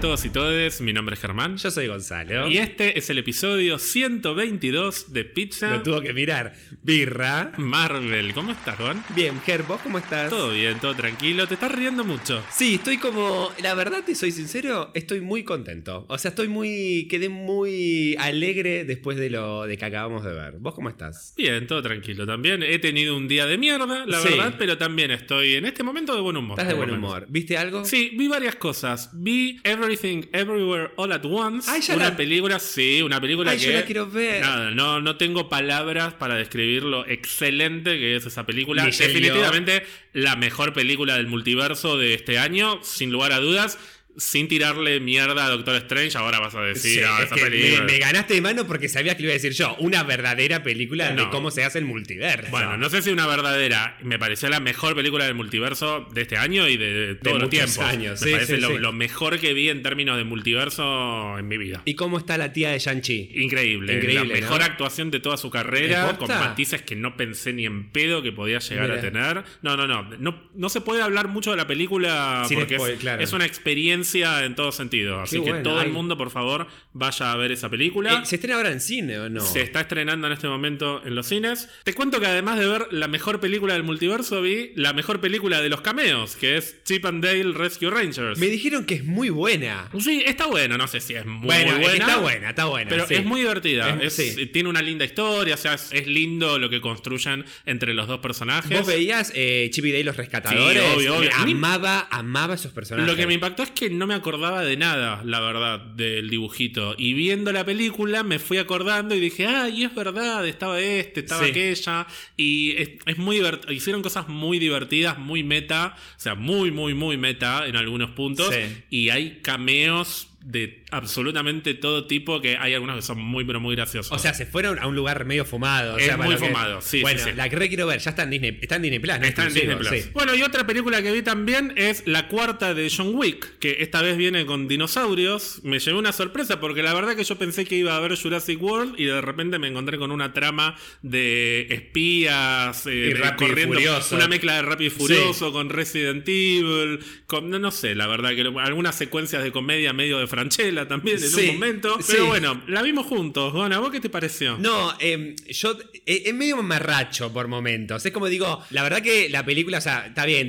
a todos y todes, mi nombre es Germán. Yo soy Gonzalo. Y este es el episodio 122 de Pizza Lo tuvo que mirar. Birra. Marvel. ¿Cómo estás, Juan? Bien, Ger, ¿vos cómo estás? Todo bien, todo tranquilo. Te estás riendo mucho. Sí, estoy como. La verdad, te soy sincero, estoy muy contento. O sea, estoy muy. Quedé muy alegre después de lo de que acabamos de ver. ¿Vos cómo estás? Bien, todo tranquilo también. He tenido un día de mierda, la Sí. verdad, pero también estoy en este momento de buen humor. Estás de buen humor. ¿Viste algo? Sí, vi varias cosas. Vi Everything Everywhere All at Once. Ay, ya una la- película, sí, una película Ay, que. yo la quiero ver. Nada, no, no tengo palabras para describir lo excelente que es esa película. Michelle Definitivamente la mejor película del multiverso de este año, sin lugar a dudas. Sin tirarle mierda a Doctor Strange, ahora vas a decir, Sí, "Ah, es esa que película. me, me ganaste de mano porque sabías que lo iba a decir yo. Una verdadera película de cómo se hace el multiverso. Bueno, no sé si una verdadera. Me pareció la mejor película del multiverso de este año y de todos los muchos tiempos. años, Me sí, parece sí, lo, mejor que vi en términos de multiverso en mi vida. ¿Y cómo está la tía de Shang-Chi? Increíble. Increíble, La mejor ¿no? actuación de toda su carrera, ¿Es con matices que no pensé ni en pedo que podía llegar Mira. a tener. No, no, no, no. No se puede hablar mucho de la película porque spoil, es, claro. es una experiencia en todo sentido. Así que bueno, todo el mundo, por favor, vaya a ver esa película. Eh, ¿Se estrena ahora en cine o no? Se está estrenando en este momento en los cines. Te cuento que además de ver la mejor película del multiverso, vi la mejor película de los cameos, que es Chip and Dale Rescue Rangers. Me dijeron que es muy buena. Sí, está bueno, no sé si es muy bueno, buena. está buena, está buena. Pero sí. es muy divertida. Es- Es- sí. Tiene una linda historia, o sea, es, es lindo lo que construyen entre los dos personajes. ¿Vos veías eh, Chip y Dale los rescatadores? Sí, obvio, obvio. Amaba, amaba esos personajes. Lo que me impactó es que no me acordaba de nada, la verdad, del dibujito. Y viendo la película me fui acordando y dije, ay, es verdad, estaba este, estaba Sí. aquella. Y es, es muy divertido. Hicieron cosas muy divertidas, muy meta. O sea, muy, muy, muy meta en algunos puntos. Sí. Y hay cameos de absolutamente todo tipo que hay algunos que son muy, pero muy graciosos. O sea, se fueron a un lugar medio fumado. o sea, muy que- fumado, sí, Bueno, sí, sí. la que re quiero ver, ya está en Disney, está en Disney Plus, ¿no? Está en Disney Plus. sí. Bueno, y otra película que vi también es la cuarta de John Wick, que esta vez viene con dinosaurios. Me llevé una sorpresa porque la verdad que yo pensé que iba a ver Jurassic World y de repente me encontré con una trama de espías eh, Y de- y Furioso. una mezcla de Rápido y Furioso con Resident Evil, con no, no sé, la verdad que algunas secuencias de comedia medio de Franchella también en Sí, un momento. sí. Pero bueno, la vimos juntos. Gona, ¿vos qué te pareció? No, eh, yo eh, es medio mamarracho por momentos. Es como digo, la verdad que la película, o sea, está bien.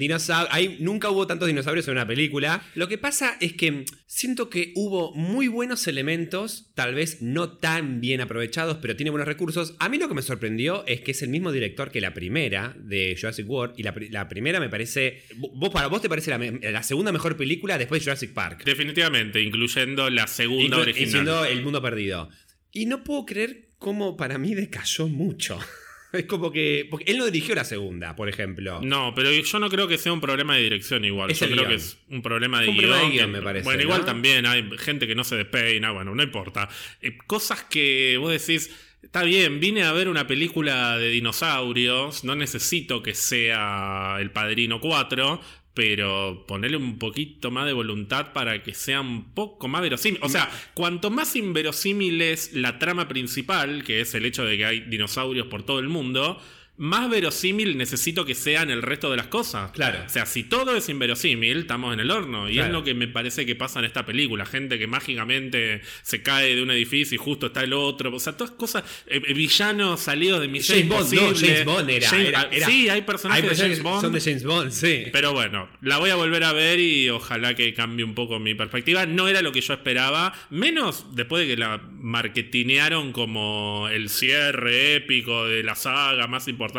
Hay, nunca hubo tantos dinosaurios en una película. Lo que pasa es que siento que hubo muy buenos elementos, tal vez no tan bien aprovechados, pero tiene buenos recursos. A mí lo que me sorprendió es que es el mismo director que la primera de Jurassic World. Y la, pri- la primera me parece. ¿Vos para vos te parece la, la segunda mejor película después de Jurassic Park? Definitivamente, incluyendo la segunda Inclu- original. Siendo El Mundo Perdido. Y no puedo creer cómo para mí decayó mucho. Es como que. Porque él no dirigió la segunda, por ejemplo. No, pero yo no creo que sea un problema de dirección igual. Es yo creo guion. que es un problema de Un guion. problema de guion, que- me parece, Bueno, igual también hay gente que no se despeina, bueno, no importa. Eh, cosas que vos decís, está bien, vine a ver una película de dinosaurios, no necesito que sea El Padrino 4. Pero ponerle un poquito más de voluntad para que sea un poco más verosímil. O sea, cuanto más inverosímil es la trama principal, que es el hecho de que hay dinosaurios por todo el mundo, más verosímil necesito que sean el resto de las cosas. Claro. O sea, si todo es inverosímil, estamos en el horno. Y Claro. es lo que me parece que pasa en esta película. Gente que mágicamente se cae de un edificio y justo está el otro. O sea, todas cosas. eh, eh, villanos salidos de Misión James Bond, no. James Bond era. James- era- ah, era- sí, hay personajes Hay de James que Bond. Son de James Bond, sí. Pero bueno, la voy a volver a ver y ojalá que cambie un poco mi perspectiva. No era lo que yo esperaba, menos después de que la marketinearon como el cierre épico de la saga más importante.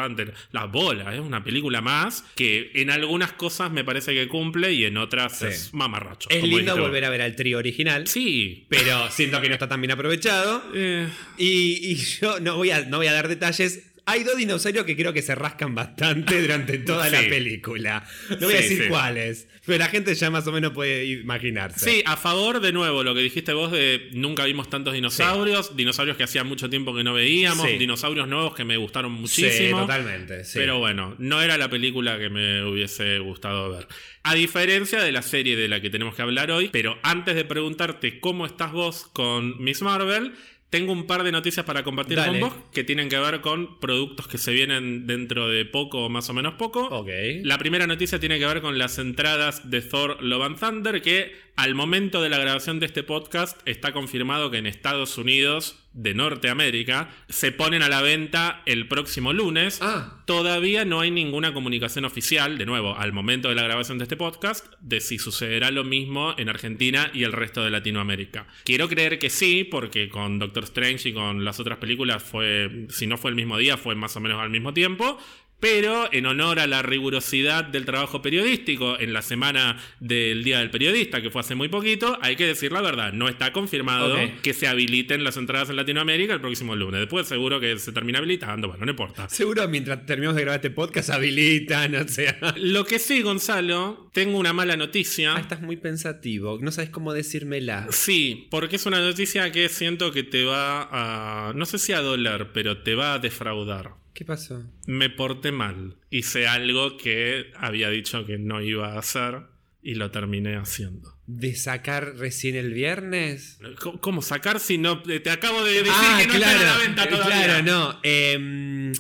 Las bolas, es una película más que en algunas cosas me parece que cumple y en otras Sí. es mamarracho. es lindo volver a ver al trío original. Sí. Pero siento que no está tan bien aprovechado. Eh, Y, y yo no voy, a, no voy a dar detalles. Hay dos dinosaurios que creo que se rascan bastante durante toda la película. No voy a decir sí. cuáles, pero la gente ya más o menos puede imaginarse. Sí, a favor de nuevo lo que dijiste vos de nunca vimos tantos dinosaurios, dinosaurios que hacía mucho tiempo que no veíamos, dinosaurios nuevos que me gustaron Sí, muchísimo. totalmente. sí. Pero bueno, no era la película que me hubiese gustado ver. A diferencia de la serie de la que tenemos que hablar hoy, pero antes de preguntarte cómo estás vos con Miss Marvel, Tengo un par de noticias para compartir Dale. con vos que tienen que ver con productos que se vienen dentro de poco o más o menos poco. La primera noticia tiene que ver con las entradas de Thor Love and Thunder, que al momento de la grabación de este podcast está confirmado que en Estados Unidos de Norteamérica se ponen a la venta el próximo lunes. Ah. Todavía no hay ninguna comunicación oficial, de nuevo, al momento de la grabación de este podcast, de si sucederá lo mismo en Argentina y el resto de Latinoamérica. Quiero creer que sí, porque con Doctor Strange y con las otras películas fue, si no fue el mismo día, fue más o menos al mismo tiempo. Pero en honor a la rigurosidad del trabajo periodístico en la semana del Día del Periodista, que fue hace muy poquito, hay que decir la verdad, no está confirmado que se habiliten las entradas en Latinoamérica el próximo lunes. Después seguro que se termina habilitando, bueno, no importa. Seguro mientras terminamos de grabar este podcast habilitan, o sea. Lo que sí, Gonzalo, tengo una mala noticia. Ah, estás muy pensativo. No sabes cómo decírmela. Sí, porque es una noticia que siento que te va a... No sé si a doler, pero te va a defraudar. ¿Qué pasó? Me porté mal. Hice algo que había dicho que no iba a hacer y lo terminé haciendo. ¿De sacar recién el viernes? ¿Cómo- ¿Cómo sacar si no... Te acabo de decir ah, que no claro. está a la venta eh, todavía. Claro, no. Em,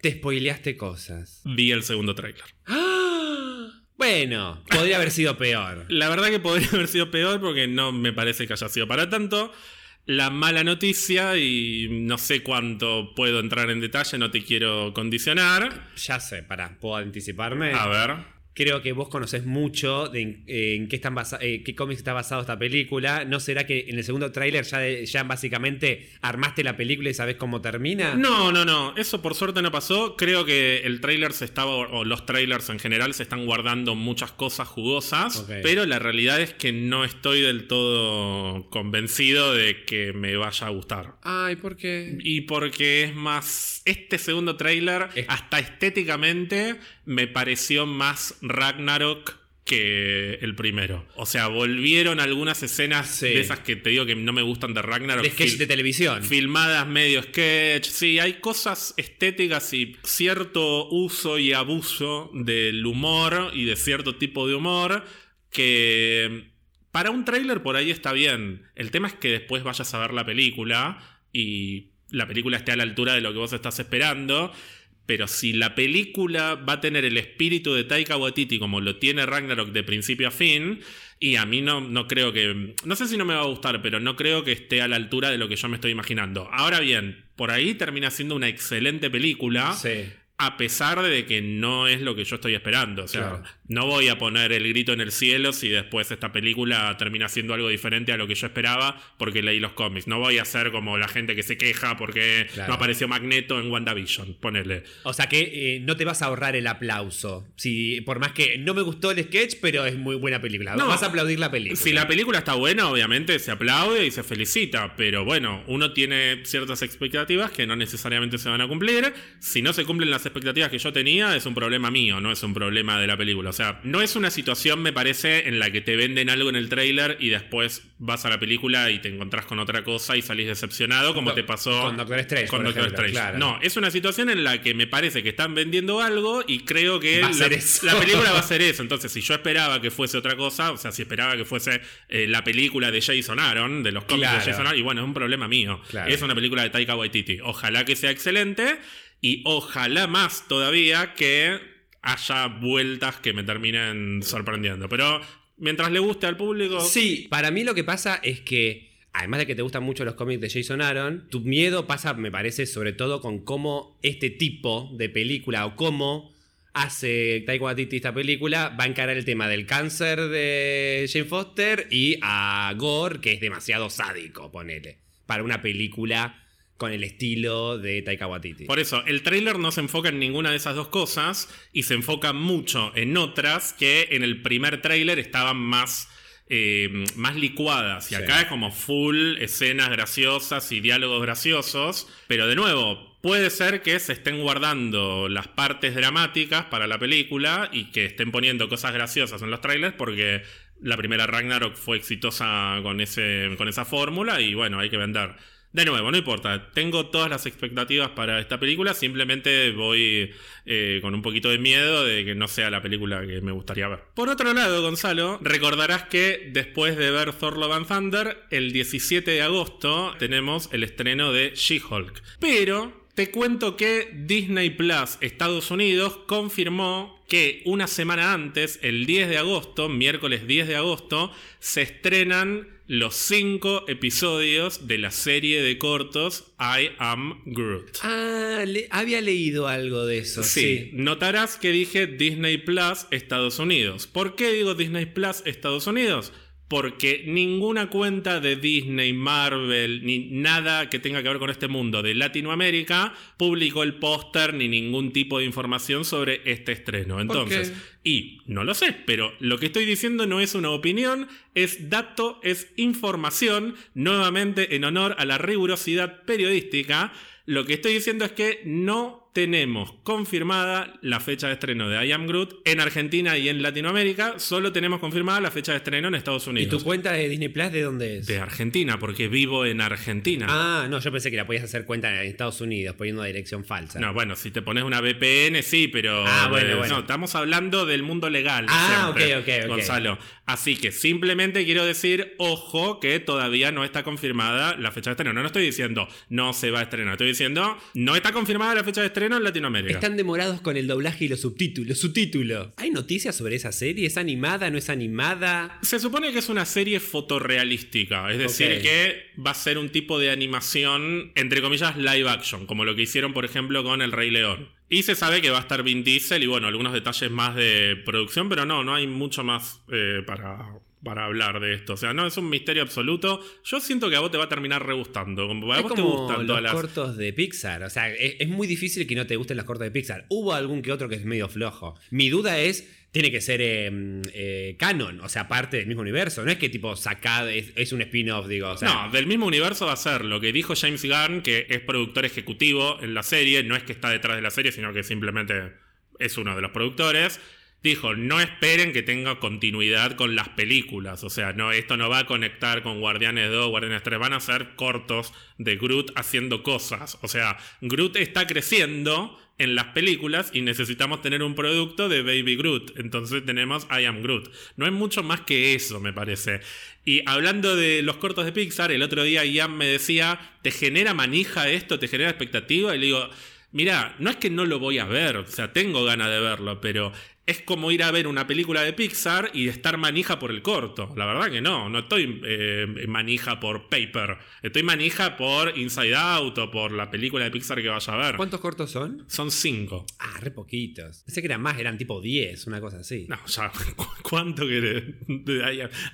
te spoileaste cosas. Vi el segundo tráiler. ¡Ah! Bueno, podría haber sido peor. La verdad que podría haber sido peor porque no me parece que haya sido para tanto. La mala noticia, y no sé cuánto puedo entrar en detalle, no te quiero condicionar. Ya sé, pará, ¿puedo anticiparme? A ver. Creo que vos conocés mucho de en, en qué, están basa- eh, qué cómics está basado esta película. ¿No será que en el segundo tráiler ya, de- ya básicamente armaste la película y sabés cómo termina? No, no, no. Eso por suerte no pasó. Creo que el tráiler se estaba, o los trailers en general, se están guardando muchas cosas jugosas. Pero la realidad es que no estoy del todo convencido de que me vaya a gustar. Ay, ¿por qué? Y porque es más. Este segundo tráiler, hasta estéticamente, me pareció más Ragnarok que el primero. O sea, volvieron algunas escenas Sí. de esas que te digo que no me gustan de Ragnarok. De sketch de televisión. Filmadas medio sketch. Sí, hay cosas estéticas y cierto uso y abuso del humor y de cierto tipo de humor que para un tráiler por ahí está bien. El tema es que después vayas a ver la película y la película esté a la altura de lo que vos estás esperando. Pero si la película va a tener el espíritu de Taika Waititi como lo tiene Ragnarok de principio a fin, y a mí no, no creo que... No sé si no me va a gustar, pero no creo que esté a la altura de lo que yo me estoy imaginando. Ahora bien, por ahí termina siendo una excelente película. Sí. A pesar de que no es lo que yo estoy esperando. O sea, Claro. No voy a poner el grito en el cielo si después esta película termina siendo algo diferente a lo que yo esperaba porque leí los cómics. No voy a ser como la gente que se queja porque Claro. no apareció Magneto en WandaVision. Ponele. O sea que eh, no te vas a ahorrar el aplauso. Si, por más que no me gustó el sketch, pero es muy buena película. No. vas a aplaudir la película. Si la película está buena, obviamente se aplaude y se felicita, pero bueno, uno tiene ciertas expectativas que no necesariamente se van a cumplir. Si no se cumplen las expectativas que yo tenía, es un problema mío, no es un problema de la película. O sea, no es una situación, me parece, en la que te venden algo en el tráiler y después vas a la película y te encontrás con otra cosa y salís decepcionado, como te pasó con Doctor Strange, Con por Doctor ejemplo, Strange. claro. No, es una situación en la que me parece que están vendiendo algo y creo que la, película va a ser eso. Entonces, si yo esperaba que fuese otra cosa, o sea, si esperaba que fuese eh, la película de Jason Aaron, de los cómics Claro. de Jason Aaron, y bueno, es un problema mío. Claro. Es una película de Taika Waititi. Ojalá que sea excelente y ojalá más todavía que haya vueltas que me terminen sorprendiendo. Pero mientras le guste al público. Sí, para mí lo que pasa es que, además de que te gustan mucho los cómics de Jason Aaron, tu miedo pasa, me parece, sobre todo con cómo este tipo de película o cómo hace Taika Waititi esta película va a encarar el tema del cáncer de Jane Foster y a Gore, que es demasiado sádico, ponele, para una película con el estilo de Taika Waititi. Por eso, el tráiler no se enfoca en ninguna de esas dos cosas y se enfoca mucho en otras que en el primer tráiler estaban más, eh, más licuadas. Y Sí. acá es como full escenas graciosas y diálogos graciosos. Pero de nuevo, puede ser que se estén guardando las partes dramáticas para la película y que estén poniendo cosas graciosas en los trailers porque la primera Ragnarok fue exitosa con, ese, con esa fórmula y bueno, hay que vender. De nuevo, no importa. Tengo todas las expectativas para esta película. Simplemente voy eh, con un poquito de miedo de que no sea la película que me gustaría ver. Por otro lado, Gonzalo, recordarás que después de ver Thor Love and Thunder, el 17 de agosto tenemos el estreno de She-Hulk. Pero te cuento que Disney Plus Estados Unidos confirmó que una semana antes, el 10 de agosto, miércoles 10 de agosto, se estrenan los cinco episodios de la serie de cortos I Am Groot. Ah, había leído algo de eso. Sí, notarás que dije Disney Plus Estados Unidos. ¿Por qué digo Disney Plus Estados Unidos? Porque ninguna cuenta de Disney, Marvel, ni nada que tenga que ver con este mundo de Latinoamérica publicó el póster ni ningún tipo de información sobre este estreno. Entonces, y no lo sé, pero lo que estoy diciendo no es una opinión, es dato, es información, nuevamente en honor a la rigurosidad periodística. Lo que estoy diciendo es que no tenemos confirmada la fecha de estreno de I Am Groot en Argentina y en Latinoamérica. Solo tenemos confirmada la fecha de estreno en Estados Unidos. ¿Y tu cuenta de Disney Plus de dónde es? De Argentina, porque vivo en Argentina. Ah, no, yo pensé que la podías hacer cuenta en Estados Unidos poniendo una dirección falsa. No, bueno, si te pones una VPN, sí, pero. Ah, bueno, bueno. No, estamos hablando del mundo legal. Ah, ok, ok, Gonzalo. Así que simplemente quiero decir, ojo, que todavía no está confirmada la fecha de estreno. No, no estoy diciendo no se va a estrenar, estoy diciendo no está confirmada la fecha de estreno en Latinoamérica. Están demorados con el doblaje y los subtítulos. Subtítulo. ¿Hay noticias sobre esa serie? ¿Es animada? ¿No es animada? Se supone que es una serie fotorrealística, es decir, que va a ser un tipo de animación, entre comillas, live action, como lo que hicieron, por ejemplo, con El Rey León. Y se sabe que va a estar Vin Diesel y bueno, algunos detalles más de producción, pero no, no hay mucho más eh, para, para hablar de esto. O sea, no es un misterio absoluto. Yo siento que a vos te va a terminar regustando. Como a vos te gustan los cortos de Pixar. O sea, es, es, muy difícil que no te gusten los cortos de Pixar. Hubo algún que otro que es medio flojo. Mi duda es tiene que ser em, eh, canon, o sea, parte del mismo universo. No es que tipo sacad, es, un spin-off, digo. no, del mismo universo va a ser lo que dijo James Gunn, que es productor ejecutivo en la serie. No es que está detrás de la serie, sino que simplemente es uno de los productores. Dijo, no esperen que tenga continuidad con las películas. O sea, no, esto no va a conectar con Guardianes 2, Guardianes 3. Van a ser cortos de Groot haciendo cosas. O sea, Groot está creciendo en las películas y necesitamos tener un producto de Baby Groot. Entonces tenemos I Am Groot. No es mucho más que eso, me parece. Y hablando de los cortos de Pixar, el otro día Ian me decía, ¿te genera manija esto? ¿Te genera expectativa? Y le digo, mira, no es que no lo voy a ver, o sea, tengo ganas de verlo, pero es como ir a ver una película de Pixar y estar manija por el corto. La verdad que no, no estoy eh, manija por Paper. Estoy manija por Inside Out o por la película de Pixar que vaya a ver. ¿Cuántos cortos son? Son cinco. Ah, re poquitos. Pensé que eran más, eran tipo 10, una cosa así. No, ya, ¿cuánto querés?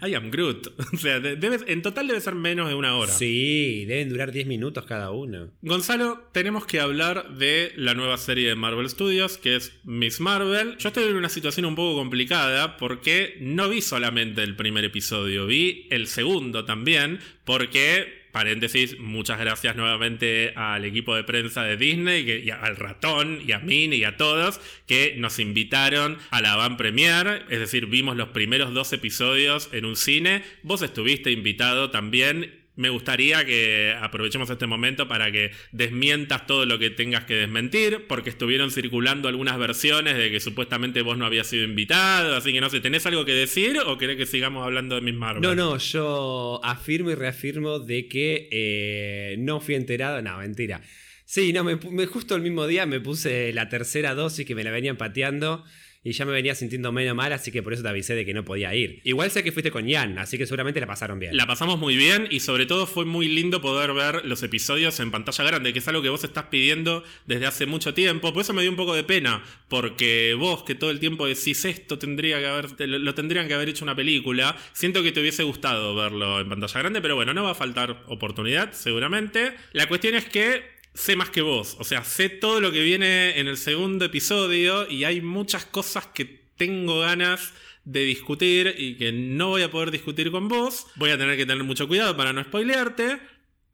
I am, Groot. O sea, en total debe ser menos de una hora. Sí, deben durar 10 minutos cada uno. Gonzalo, tenemos que hablar de la nueva serie de Marvel Studios, que es Miss Marvel. Yo estoy en una situación un poco complicada porque no vi solamente el primer episodio, vi el segundo también, porque paréntesis, muchas gracias nuevamente al equipo de prensa de Disney, y al ratón, y a Mini, y a todos, que nos invitaron a la van premier, es decir, vimos los primeros dos episodios en un cine, vos estuviste invitado también, me gustaría que aprovechemos este momento para que desmientas todo lo que tengas que desmentir, porque estuvieron circulando algunas versiones de que supuestamente vos no habías sido invitado, así que no sé, ¿tenés algo que decir o querés que sigamos hablando de mis Marvel? No, no, yo afirmo y reafirmo de que eh, no fui enterado, no, mentira. Sí, no, me, justo el mismo día me puse la tercera dosis que me la venían pateando y ya me venía sintiendo menos mal, así que por eso te avisé de que no podía ir. Igual sé que fuiste con Ian, así que seguramente la pasaron bien. La pasamos muy bien y sobre todo fue muy lindo poder ver los episodios en pantalla grande, que es algo que vos estás pidiendo desde hace mucho tiempo. Por eso me dio un poco de pena, porque vos que todo el tiempo decís esto tendría que haber, lo tendrían que haber hecho una película, siento que te hubiese gustado verlo en pantalla grande, pero bueno, no va a faltar oportunidad, seguramente. La cuestión es que sé más que vos. O sea, sé todo lo que viene en el segundo episodio y hay muchas cosas que tengo ganas de discutir y que no voy a poder discutir con vos. Voy a tener que tener mucho cuidado para no spoilearte,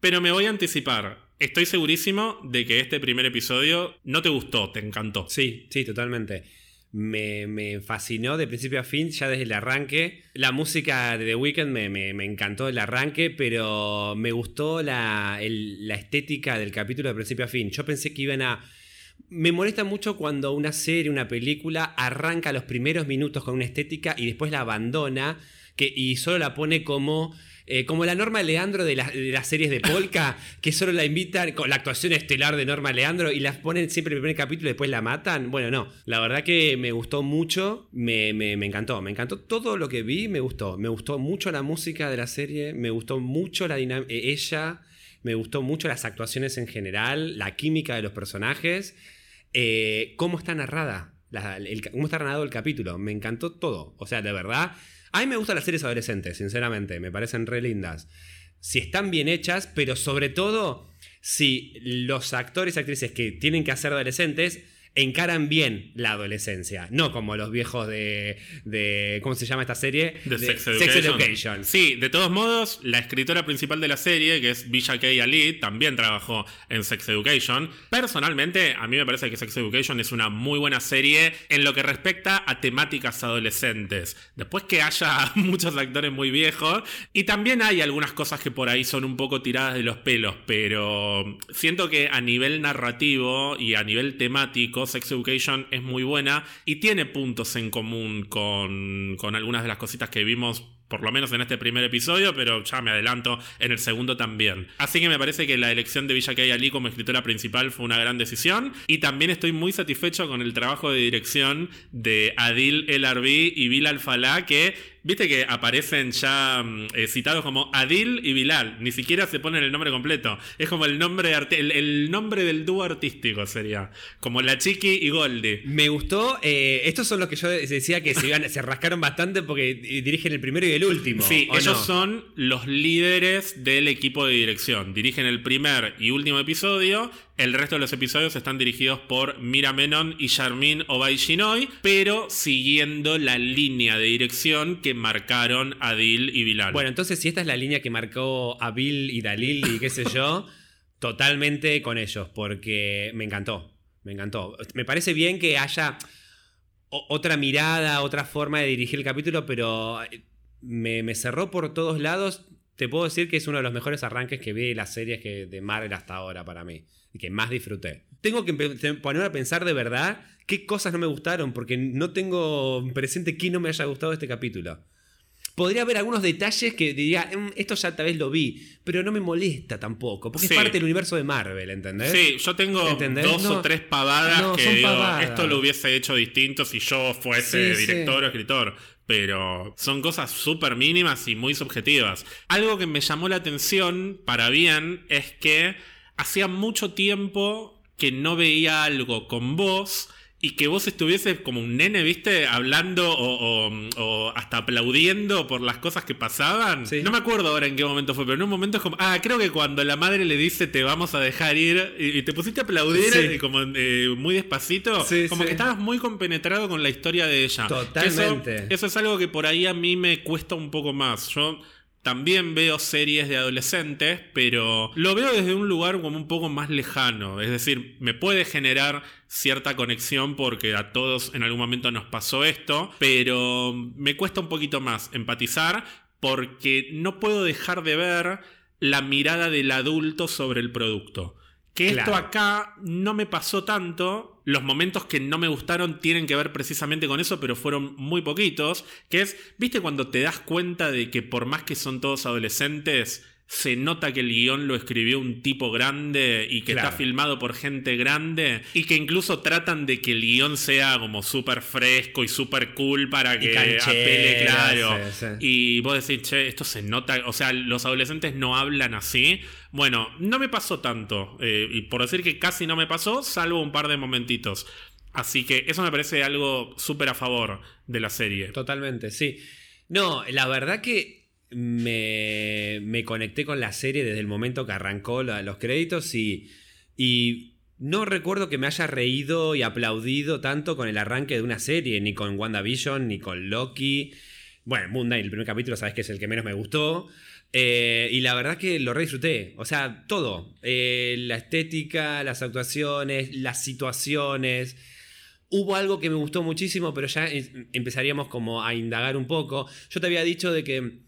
pero me voy a anticipar. Estoy segurísimo de que este primer episodio no te gustó, te encantó. Sí, sí, totalmente. Me, me fascinó de principio a fin, ya desde el arranque. La música de The Weeknd me, me- me encantó el arranque, pero me gustó la, la estética del capítulo de principio a fin. Yo pensé que iban a... Me molesta mucho cuando una serie, una película arranca los primeros minutos con una estética y después la abandona que, y solo la pone como, eh, como la Norma Leandro de, la- de las series de Polka, que solo la invitan con la actuación estelar de Norma Leandro y las ponen siempre en el primer capítulo y después la matan. Bueno, no, la verdad que me gustó mucho, me, me- me encantó, me encantó todo lo que vi, me gustó. Me gustó mucho la música de la serie, me gustó mucho la eh, ella. Me gustó mucho las actuaciones en general, la química de los personajes, eh, cómo está narrada, la- el- cómo está narrado el capítulo. Me encantó todo. O sea, de verdad. A mí me gustan las series adolescentes, sinceramente. Me parecen re lindas. Si están bien hechas, pero sobre todo si los actores y actrices que tienen que hacer adolescentes encaran bien la adolescencia. No como los viejos de. de ¿Cómo se llama esta serie? De Sex Education. Education. Sí, de todos modos, la escritora principal de la serie, que es Villa K. Ali, también trabajó en Sex Education. Personalmente, a mí me parece que Sex Education es una muy buena serie en lo que respecta a temáticas adolescentes. Después que haya muchos actores muy viejos, y también hay algunas cosas que por ahí son un poco tiradas de los pelos, pero siento que a nivel narrativo y a nivel temático, Sex Education es muy buena y tiene puntos en común con, con algunas de las cositas que vimos por lo menos en este primer episodio, pero ya me adelanto, en el segundo también. Así que me parece que la elección de Villa Ali como escritora principal fue una gran decisión. Y también estoy muy satisfecho con el trabajo de dirección de Adil El Arbi y Bilal Falá, que viste que aparecen ya mm, eh, citados como Adil y Bilal. Ni siquiera se ponen el nombre completo. Es como el nombre, el, el nombre del dúo artístico sería. Como la Chiqui y Goldie. Me gustó. eh, estos son los que yo decía que se, iban- se rascaron bastante porque eh, dirigen el primero y el último. Sí, ¿o ellos no? son los líderes del equipo de dirección. Dirigen el primer y último episodio. El resto de los episodios están dirigidos por Mira Menon y Charmin Obay Shinoy, pero siguiendo la línea de dirección que marcaron Adil y Bilal. Bueno, entonces si esta es la línea que marcó a Bill y Dalil y qué sé yo, totalmente con ellos, porque me encantó, me encantó. Me parece bien que haya otra mirada, otra forma de dirigir el capítulo, pero eh, me, me cerró por todos lados. Te puedo decir que es uno de los mejores arranques que vi de las series que, de Marvel hasta ahora para mí, y que más disfruté. Tengo que ponerme a pensar de verdad qué cosas no me gustaron, porque no tengo presente qué no me haya gustado de este capítulo. Podría haber algunos detalles que diría, "Mm, esto ya tal vez lo vi, pero no me molesta tampoco, porque Sí. es parte del universo de Marvel, ¿entendés? Sí, yo tengo ¿Entendés? dos No. o tres pavadas No, que digo, pavadas. esto lo hubiese hecho distinto si yo fuese Sí, sí. director o escritor. Pero son cosas súper mínimas y muy subjetivas. Algo que me llamó la atención, para bien, es que hacía mucho tiempo que no veía algo con vos y que vos estuvieses como un nene, ¿viste? Hablando o, o- o hasta aplaudiendo por las cosas que pasaban. Sí. No me acuerdo ahora en qué momento fue, pero en un momento es como, ah, creo que cuando la madre le dice te vamos a dejar ir y, y te pusiste a aplaudir Sí. eh, como eh, muy despacito, Sí, como que estabas muy compenetrado con la historia de ella. Totalmente. Eso, eso es algo que por ahí a mí me cuesta un poco más. Yo también veo series de adolescentes, pero lo veo desde un lugar como un poco más lejano. Es decir, me puede generar cierta conexión porque a todos en algún momento nos pasó esto, pero me cuesta un poquito más empatizar porque no puedo dejar de ver la mirada del adulto sobre el producto. Que esto acá no me pasó tanto. Los momentos que no me gustaron tienen que ver precisamente con eso, pero fueron muy poquitos. Que es, ¿viste cuando te das cuenta de que por más que son todos adolescentes, se nota que el guion lo escribió un tipo grande y que Claro. está filmado por gente grande y que incluso tratan de que el guion sea como súper fresco y súper cool para que apele, claro. sí, sí. Y vos decís, che, esto se nota, o sea, los adolescentes no hablan así. Bueno, no me pasó tanto, eh, y por decir que casi no me pasó, salvo un par de momentitos. Así que eso me parece algo súper a favor de la serie. Totalmente, sí. No, la verdad que me, me conecté con la serie desde el momento que arrancó los créditos y, y no recuerdo que me haya reído y aplaudido tanto con el arranque de una serie, ni con WandaVision, ni con Loki. Bueno, Moon el primer capítulo, sabes que es el que menos me gustó. Eh, y la verdad que lo re disfruté. O sea, todo. Eh, la estética, las actuaciones, las situaciones. Hubo algo que me gustó muchísimo, pero ya em- empezaríamos como a indagar un poco. Yo te había dicho de que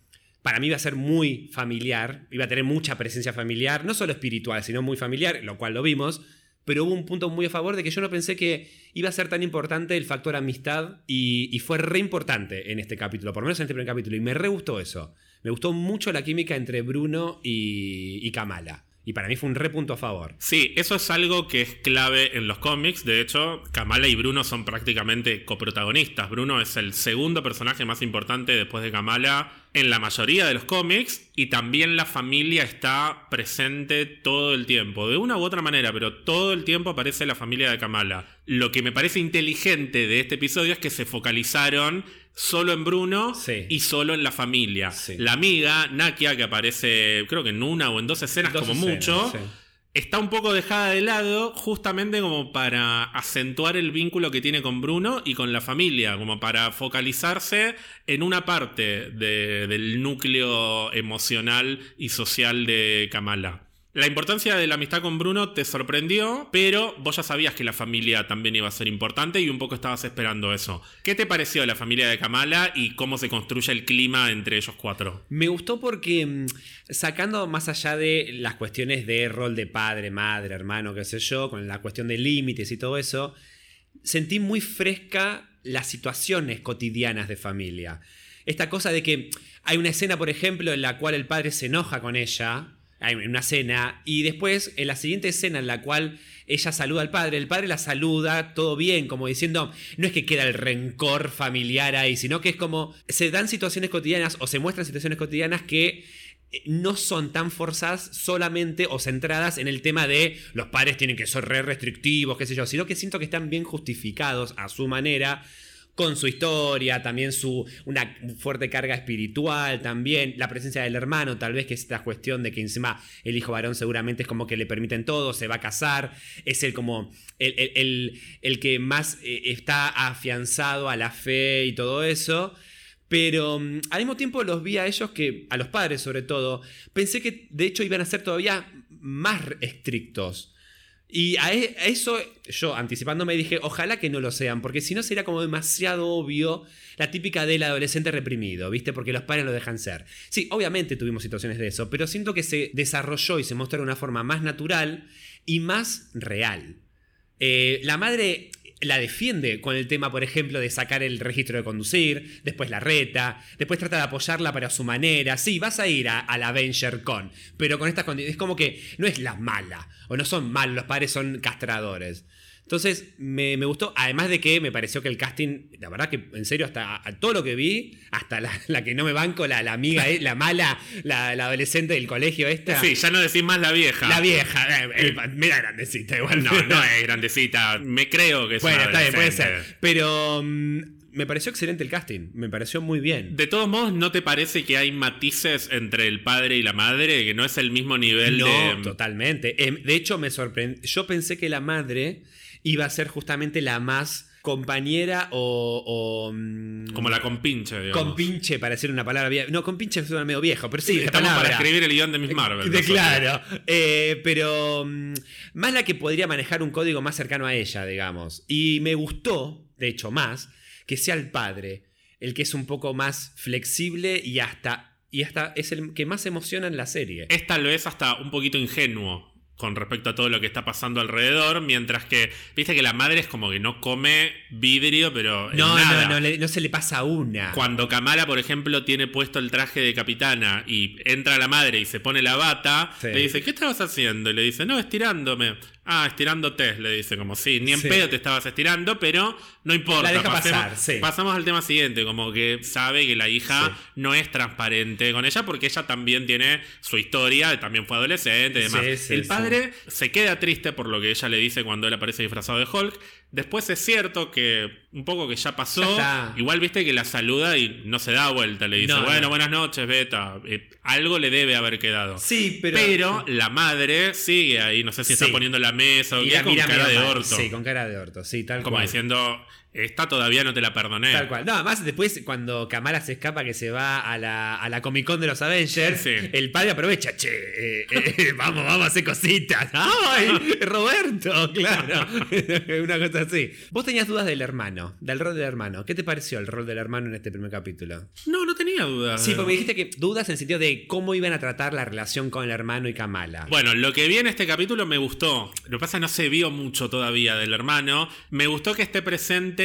para mí iba a ser muy familiar, iba a tener mucha presencia familiar, no solo espiritual, sino muy familiar, lo cual lo vimos. Pero hubo un punto muy a favor de que yo no pensé que iba a ser tan importante el factor amistad y, y fue re importante en este capítulo, por lo menos en este primer capítulo, y me re gustó eso. Me gustó mucho la química entre Bruno y, Kamala. Y para mí fue un re punto a favor. Sí, eso es algo que es clave en los cómics. De hecho, Kamala y Bruno son prácticamente coprotagonistas. Bruno es el segundo personaje más importante después de Kamala en la mayoría de los cómics. Y también la familia está presente todo el tiempo. De una u otra manera, pero todo el tiempo aparece la familia de Kamala. Lo que me parece inteligente de este episodio es que se focalizaron solo en Bruno Sí. y solo en la familia. Sí. La amiga, Nakia, que aparece creo que en una o en dos escenas Dos como escenas, mucho sí. está un poco dejada de lado justamente como para acentuar el vínculo que tiene con Bruno y con la familia, como para focalizarse en una parte de- del núcleo emocional y social de Kamala. La importancia de la amistad con Bruno te sorprendió, pero vos ya sabías que la familia también iba a ser importante y un poco estabas esperando eso. ¿Qué te pareció la familia de Kamala y cómo se construye el clima entre ellos cuatro? Me gustó porque, mm, sacando más allá de las cuestiones de rol de padre, madre, hermano, qué sé yo, con la cuestión de límites y todo eso, sentí muy fresca las situaciones cotidianas de familia. Esta cosa de que hay una escena, por ejemplo, en la cual el padre se enoja con ella, hay una cena, y después en la siguiente escena en la cual ella saluda al padre, el padre la saluda, todo bien, como diciendo, no es que queda el rencor familiar ahí, sino que es como, se dan situaciones cotidianas o se muestran situaciones cotidianas que eh, no son tan forzadas solamente o centradas en el tema de los padres tienen que ser re restrictivos, qué sé yo, sino que siento que están bien justificados a su manera con su historia, también su una fuerte carga espiritual, también la presencia del hermano, tal vez que es esta cuestión de que encima el hijo varón seguramente es como que le permiten todo, se va a casar, es el como el, el- el- el que más eh, está afianzado a la fe y todo eso. Pero mm, al mismo tiempo los vi a ellos que, a los padres sobre todo, pensé que de hecho iban a ser todavía más estrictos. Y a e- a eso, yo anticipándome dije, ojalá que no lo sean, porque si no sería como demasiado obvio la típica del adolescente reprimido, ¿viste? Porque los padres lo dejan ser. Sí, obviamente tuvimos situaciones de eso, pero siento que se desarrolló y se mostró de una forma más natural y más real. Eh, la madre la defiende con el tema, por ejemplo, de sacar el registro de conducir, después la reta, después trata de apoyarla para su manera. Sí, vas a ir a, la Avenger Con, pero con estas condiciones. Es como que no es la mala, o no son malos, los padres son castradores. Entonces, me, me gustó, además de que me pareció que el casting, la verdad que en serio, hasta a todo lo que vi, hasta la, la que no me banco, la, la amiga, eh, la mala, la, la adolescente del colegio esta. Sí, ya no decís más la vieja. La vieja, eh, eh, mira grandecita igual. No, no es grandecita. Me creo que es Bueno, una está bien, puede ser. Pero mm, me pareció excelente el casting. Me pareció muy bien. De todos modos, ¿no te parece que hay matices entre el padre y la madre? Que no es el mismo nivel no, de. totalmente. Em, de hecho, me sorprendió. Yo pensé que la madre iba a ser justamente la más compañera o. o, mm, Como la compinche, digamos. Compinche, para decir una palabra vieja. No, compinche suena medio viejo, pero sí, la Estamos palabra. para escribir el guion de Miss Marvel. De claro. Eh, pero mm, más la que podría manejar un código más cercano a ella, digamos. Y me gustó, de hecho, más, que sea el padre, el que es un poco más flexible y hasta, y hasta es el que más emociona en la serie. Es tal vez hasta un poquito ingenuo con respecto a todo lo que está pasando alrededor, mientras que, viste que la madre es como que no come vidrio, pero en No, nada. no, no, le- no se le pasa una. Cuando Kamala, por ejemplo, tiene puesto el traje de capitana y entra la madre y se pone la bata, Sí. le dice, ¿qué estabas haciendo? Y le dice, no, estirándome. Ah, estirándote, le dice, como sí, ni en Sí. pedo te estabas estirando, pero no importa. La deja pasemos, pasar, sí. pasamos al tema siguiente, como que sabe que la hija Sí. no es transparente con ella porque ella también tiene su historia, también fue adolescente y demás. Sí, sí, el padre se queda triste por lo que ella le dice cuando él aparece disfrazado de Hulk. Después es cierto que un poco que ya pasó. Ya. Igual viste que la saluda y no se da vuelta. Le dice, No, bueno, no. buenas noches, Beta. Eh, algo le debe haber quedado. Sí, pero. Pero, la madre sigue ahí, no sé si está poniendo la mesa o qué, con mira cara de orto. Sí, con cara de orto, sí, tal Como cual. diciendo, esta todavía no te la perdoné. Tal cual. No, además después cuando Kamala se escapa que se va a la, a la Comic Con de los Avengers, Sí. el padre aprovecha, che, eh, eh, vamos, vamos a hacer cositas. ¡Ay! Roberto, claro. Una cosa así. Vos tenías dudas del hermano, del rol del hermano. ¿Qué te pareció el rol del hermano en este primer capítulo? No, no tenía dudas. Sí, porque me dijiste que dudas en el sentido de cómo iban a tratar la relación con el hermano y Kamala. Bueno, lo que vi en este capítulo me gustó. Lo que pasa es que no se vio mucho todavía del hermano. Me gustó que esté presente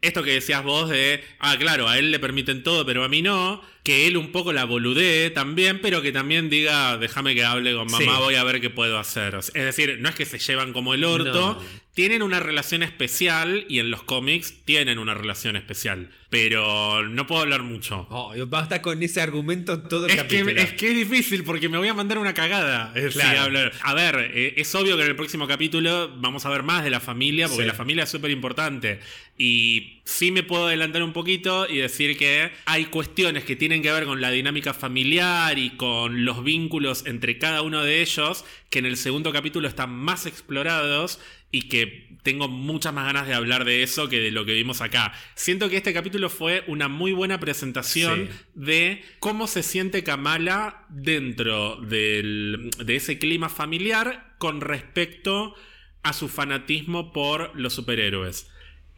esto que decías vos de, ah, claro, a él le permiten todo, pero a mí no. Que él un poco la boludee también, pero que también diga, déjame que hable con mamá, Sí. voy a ver qué puedo hacer. Es decir, no es que se llevan como el orto, No. tienen una relación especial y en los cómics tienen una relación especial. Pero no puedo hablar mucho. Oh, basta con ese argumento todo el Es que, es que es difícil porque me voy a mandar una cagada. eh, si Claro. A ver, eh, es obvio que en el próximo capítulo vamos a ver más de la familia porque Sí. la familia es súper importante. Y sí me puedo adelantar un poquito y decir que hay cuestiones que tienen que ver con la dinámica familiar y con los vínculos entre cada uno de ellos que en el segundo capítulo están más explorados y que tengo muchas más ganas de hablar de eso que de lo que vimos acá. Siento que este capítulo fue una muy buena presentación Sí. de cómo se siente Kamala dentro del- de ese clima familiar con respecto a su fanatismo por los superhéroes.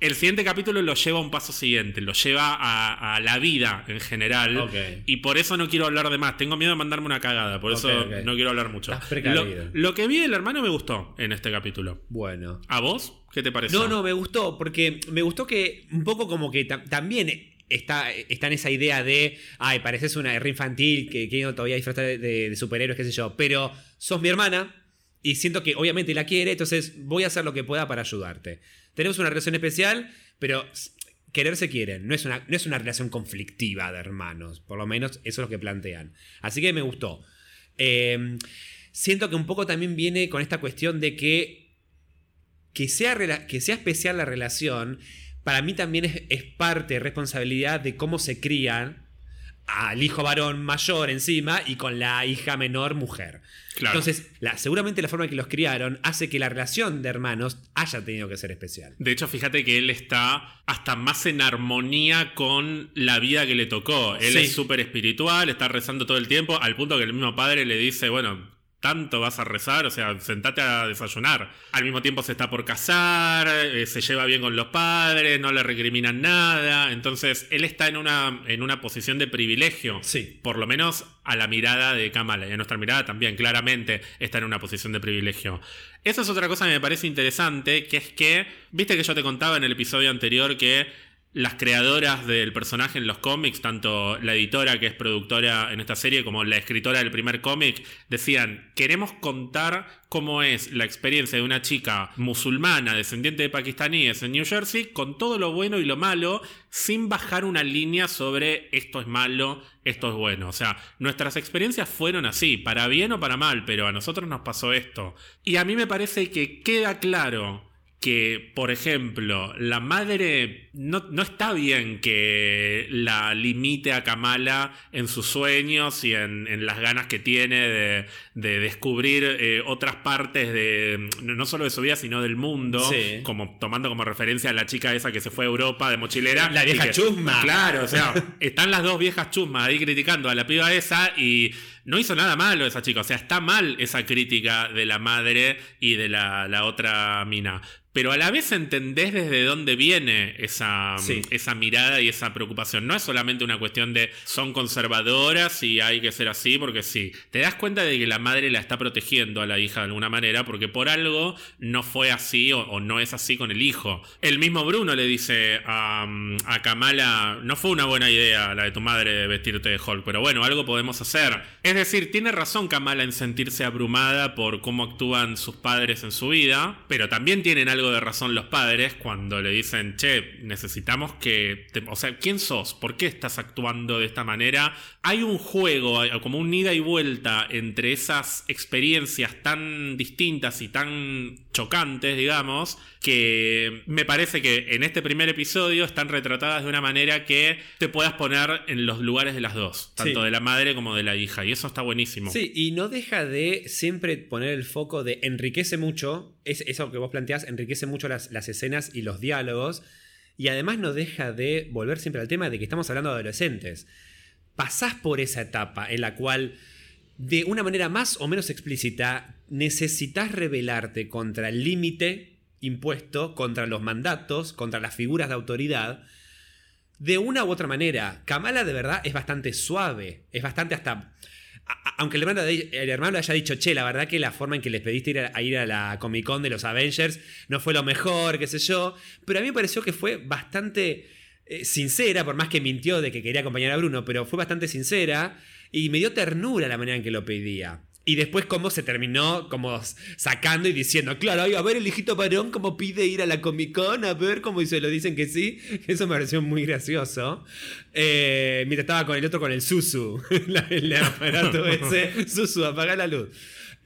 El siguiente capítulo lo lleva a un paso siguiente, lo lleva a, a la vida en general. Y por eso no quiero hablar de más. Tengo miedo de mandarme una cagada, por eso no quiero hablar mucho. Lo, que vi del hermano me gustó en este capítulo. Bueno. ¿A vos? ¿Qué te pareció? No, no, me gustó, porque me gustó que un poco como que tam- también está, está en esa idea de, ay, pareces una re infantil, que quiero todavía disfrutar de, de superhéroes, qué sé yo, pero sos mi hermana y siento que obviamente la quiere, entonces voy a hacer lo que pueda para ayudarte. Tenemos una relación especial, pero s- querer se quieren, no es, una, no es una relación conflictiva de hermanos, por lo menos eso es lo que plantean. Así que me gustó. Eh, siento que un poco también viene con esta cuestión de que que sea, que sea especial la relación, para mí también es, es parte, responsabilidad de cómo se crían al hijo varón mayor encima y con la hija menor mujer. Claro. Entonces, la- seguramente la forma en que los criaron hace que la relación de hermanos haya tenido que ser especial. De hecho, fíjate que él está hasta más en armonía con la vida que le tocó. Él Sí. es súper espiritual, está rezando todo el tiempo, al punto que el mismo padre le dice, bueno, tanto vas a rezar, o sea, sentate a desayunar. Al mismo tiempo se está por casar, eh, se lleva bien con los padres, no le recriminan nada. Entonces, él está en una, en una posición de privilegio. Sí. Por lo menos a la mirada de Kamala. Y a nuestra mirada también, claramente, está en una posición de privilegio. Esa es otra cosa que me parece interesante, que es que, viste que yo te contaba en el episodio anterior que las creadoras del personaje en los cómics, tanto la editora que es productora en esta serie como la escritora del primer cómic, decían, queremos contar cómo es la experiencia de una chica musulmana, descendiente de pakistaníes en New Jersey, con todo lo bueno y lo malo, sin bajar una línea sobre esto es malo, esto es bueno. O sea, nuestras experiencias fueron así, para bien o para mal, pero a nosotros nos pasó esto. Y a mí me parece que queda claro que, por ejemplo, la madre no, no está bien que la limite a Kamala en sus sueños y en, en las ganas que tiene de, de descubrir eh, otras partes de no solo de su vida, sino del mundo, Sí. como tomando como referencia a la chica esa que se fue a Europa de mochilera. La vieja que- chusma. Claro, o sea, están las dos viejas chusmas ahí criticando a la piba esa y no hizo nada malo esa chica. O sea, está mal esa crítica de la madre y de la, la otra mina. Pero a la vez entendés desde dónde viene esa, Sí. esa mirada y esa preocupación. No es solamente una cuestión de son conservadoras y hay que ser así porque sí. Te das cuenta de que la madre la está protegiendo a la hija de alguna manera porque por algo no fue así o, o no es así con el hijo. El mismo Bruno le dice a, a Kamala, no fue una buena idea la de tu madre vestirte de Hulk, pero bueno, algo podemos hacer. Es decir, tiene razón Kamala en sentirse abrumada por cómo actúan sus padres en su vida, pero también tienen algo de razón los padres cuando le dicen, che, necesitamos que... o sea, ¿quién sos? ¿Por qué estás actuando de esta manera? Hay un juego, como un ida y vuelta entre esas experiencias tan distintas y tan chocantes, digamos, que me parece que en este primer episodio están retratadas de una manera que te puedas poner en los lugares de las dos, tanto de la madre como de la hija, y eso está buenísimo. Sí, y no deja de siempre poner el foco de enriquece mucho, es eso que vos planteás, enriquece mucho las, las escenas y los diálogos, y además no deja de volver siempre al tema de que estamos hablando de adolescentes. Pasás por esa etapa en la cual de una manera más o menos explícita, necesitas rebelarte contra el límite impuesto, contra los mandatos, contra las figuras de autoridad. De una u otra manera, Kamala de verdad es bastante suave, es bastante hasta... aunque el hermano, haya dicho, che, la verdad que la forma en que les pediste ir a, ir a la Comic Con de los Avengers no fue lo mejor, qué sé yo, pero a mí me pareció que fue bastante eh, sincera, por más que mintió de que quería acompañar a Bruno, pero fue bastante sincera y me dio ternura la manera en que lo pedía. Y después cómo se terminó como sacando y diciendo, claro, a ver el hijito varón cómo pide ir a la Comic Con, a ver cómo se lo dicen que sí. Eso me pareció muy gracioso. Eh, mira, estaba con el otro con el Susu, el aparato ese. Susu, apaga la luz.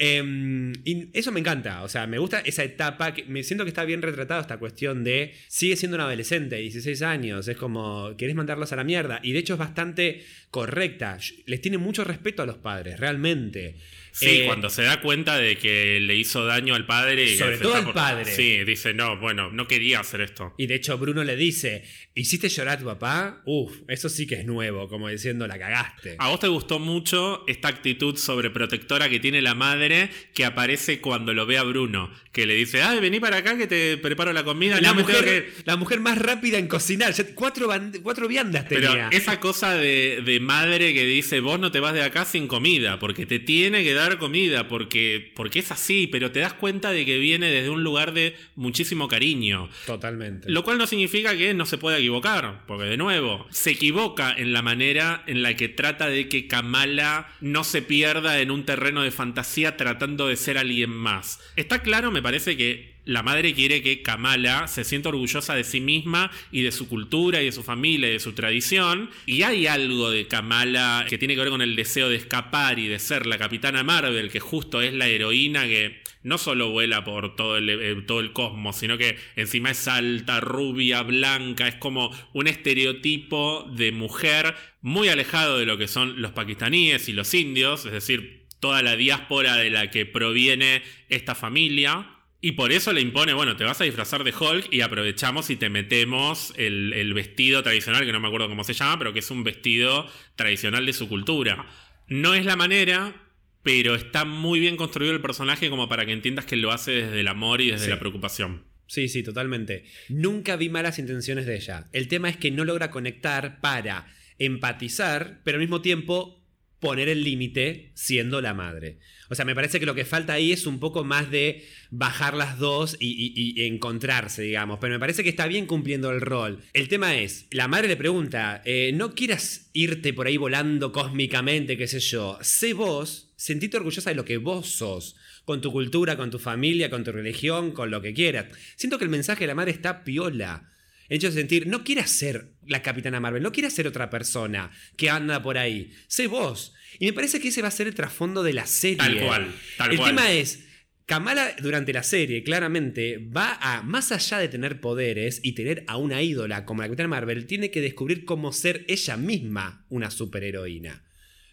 Em, y eso me encanta, o sea, me gusta esa etapa, que me siento que está bien retratado esta cuestión de, sigue siendo un adolescente, 16 años, es como, querés mandarlos a la mierda, y de hecho es bastante correcta, les tiene mucho respeto a los padres, realmente. Sí, eh, cuando se da cuenta de que le hizo daño al padre. Y sobre todo al padre. Sí, dice, no, bueno, no quería hacer esto. Y de hecho Bruno le dice, ¿hiciste llorar a tu papá? Uf, eso sí que es nuevo, como diciendo, la cagaste. A vos te gustó mucho esta actitud sobreprotectora que tiene la madre que aparece cuando lo ve a Bruno, que le dice, ay, vení para acá que te preparo la comida. La, mujer, la mujer más rápida en cocinar, cuatro, cuatro viandas tenía. Pero esa cosa de, de madre que dice, vos no te vas de acá sin comida, porque te tiene que dar comida porque, porque es así, pero te das cuenta de que viene desde un lugar de muchísimo cariño. Totalmente. Lo cual no significa que no se pueda equivocar, porque de nuevo, se equivoca en la manera en la que trata de que Kamala no se pierda en un terreno de fantasía tratando de ser alguien más. Está claro, me parece que la madre quiere que Kamala se sienta orgullosa de sí misma y de su cultura y de su familia y de su tradición. Y hay algo de Kamala que tiene que ver con el deseo de escapar y de ser la capitana Marvel, que justo es la heroína que no solo vuela por todo el, eh, todo el cosmos, sino que encima es alta, rubia, blanca, es como un estereotipo de mujer muy alejado de lo que son los pakistaníes y los indios, es decir, toda la diáspora de la que proviene esta familia. Y por eso le impone, bueno, te vas a disfrazar de Hulk y aprovechamos y te metemos el, vestido tradicional, que no me acuerdo cómo se llama, pero que es un vestido tradicional de su cultura. No es la manera, pero está muy bien construido el personaje como para que entiendas que lo hace desde el amor y desde la preocupación. Sí, sí, totalmente. Nunca vi malas intenciones de ella. El tema es que no logra conectar para empatizar, pero al mismo tiempo poner el límite siendo la madre. O sea, me parece que lo que falta ahí es un poco más de bajar las dos y, encontrarse, digamos. Pero me parece que está bien cumpliendo el rol. El tema es, la madre le pregunta, eh, no quieras irte por ahí volando cósmicamente, qué sé yo. Sé vos, sentite orgullosa de lo que vos sos. Con tu cultura, con tu familia, con tu religión, con lo que quieras. Siento que el mensaje de la madre está piola. Hecho de sentir, no quieras ser la capitana Marvel, no quieras ser otra persona que anda por ahí. Sé vos. Y me parece que ese va a ser el trasfondo de la serie. Tal cual. Tal el tema es, Kamala durante la serie claramente va a, más allá de tener poderes y tener a una ídola como la Capitana Marvel, tiene que descubrir cómo ser ella misma una superheroína.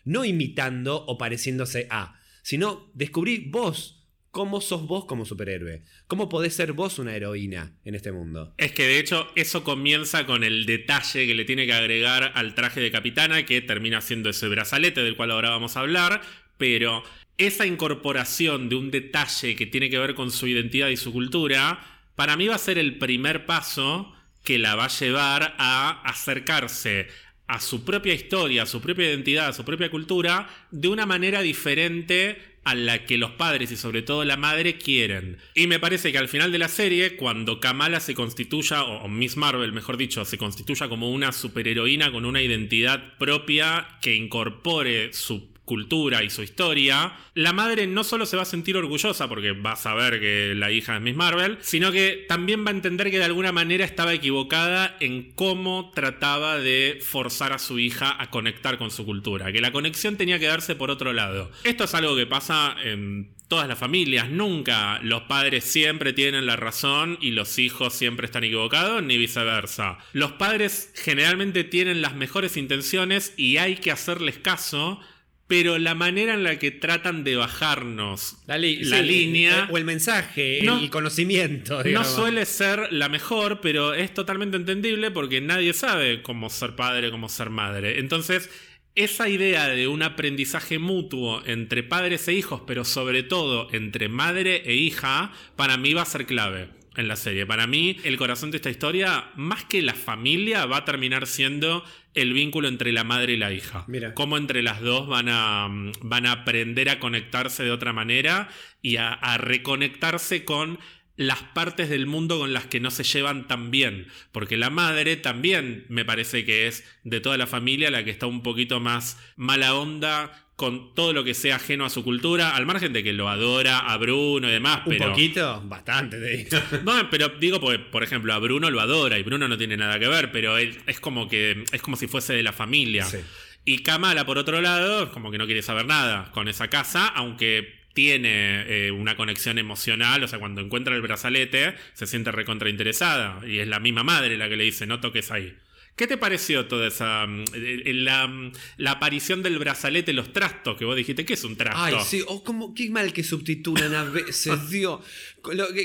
No imitando o pareciéndose a, sino descubrir vos cómo sos vos como superhéroe. ¿Cómo podés ser vos una heroína en este mundo? Es que de hecho eso comienza con el detalle que le tiene que agregar al traje de capitana, que termina siendo ese brazalete del cual ahora vamos a hablar, pero esa incorporación de un detalle que tiene que ver con su identidad y su cultura, para mí va a ser el primer paso que la va a llevar a acercarse a su propia historia, a su propia identidad, a su propia cultura, de una manera diferente a la que los padres y sobre todo la madre quieren. Y me parece que al final de la serie, cuando Kamala se constituya, o Miss Marvel mejor dicho, se constituya como una superheroína con una identidad propia que incorpore su cultura y su historia, la madre no solo se va a sentir orgullosa porque va a saber que la hija es Miss Marvel, sino que también va a entender que de alguna manera estaba equivocada en cómo trataba de forzar a su hija a conectar con su cultura, que la conexión tenía que darse por otro lado. Esto es algo que pasa en todas las familias, nunca los padres siempre tienen la razón y los hijos siempre están equivocados, ni viceversa. Los padres generalmente tienen las mejores intenciones y hay que hacerles caso pero la manera en la que tratan de bajarnos La, la línea O el mensaje, No. el conocimiento. no suele ser la mejor, pero es totalmente entendible porque nadie sabe cómo ser padre, cómo ser madre. Entonces, esa idea de un aprendizaje mutuo entre padres e hijos, pero sobre todo entre madre e hija, para mí va a ser clave en la serie. Para mí, el corazón de esta historia, más que la familia, va a terminar siendo el vínculo entre la madre y la hija. Mira. Cómo entre las dos van a, mm, van a aprender a conectarse de otra manera y a, a reconectarse con las partes del mundo con las que no se llevan tan bien. Porque la madre también me parece que es de toda la familia la que está un poquito más mala onda con todo lo que sea ajeno a su cultura, al margen de que lo adora a Bruno y demás. Un pero... poquito, bastante, te digo. No, pero digo, porque, por ejemplo, a Bruno lo adora y Bruno no tiene nada que ver, pero él es como que es como si fuese de la familia. Sí. Y Kamala, por otro lado, como que no quiere saber nada con esa casa, aunque tiene eh, una conexión emocional, o sea, cuando encuentra el brazalete, se siente recontrainteresada. Y es la misma madre la que le dice, no toques ahí. ¿Qué te pareció toda esa. mm, eh, la, mm, la aparición del brazalete, los trastos que vos dijiste? ¿Qué es un trasto? Ay, sí, oh, como, qué mal que subtitulan a veces, Dios.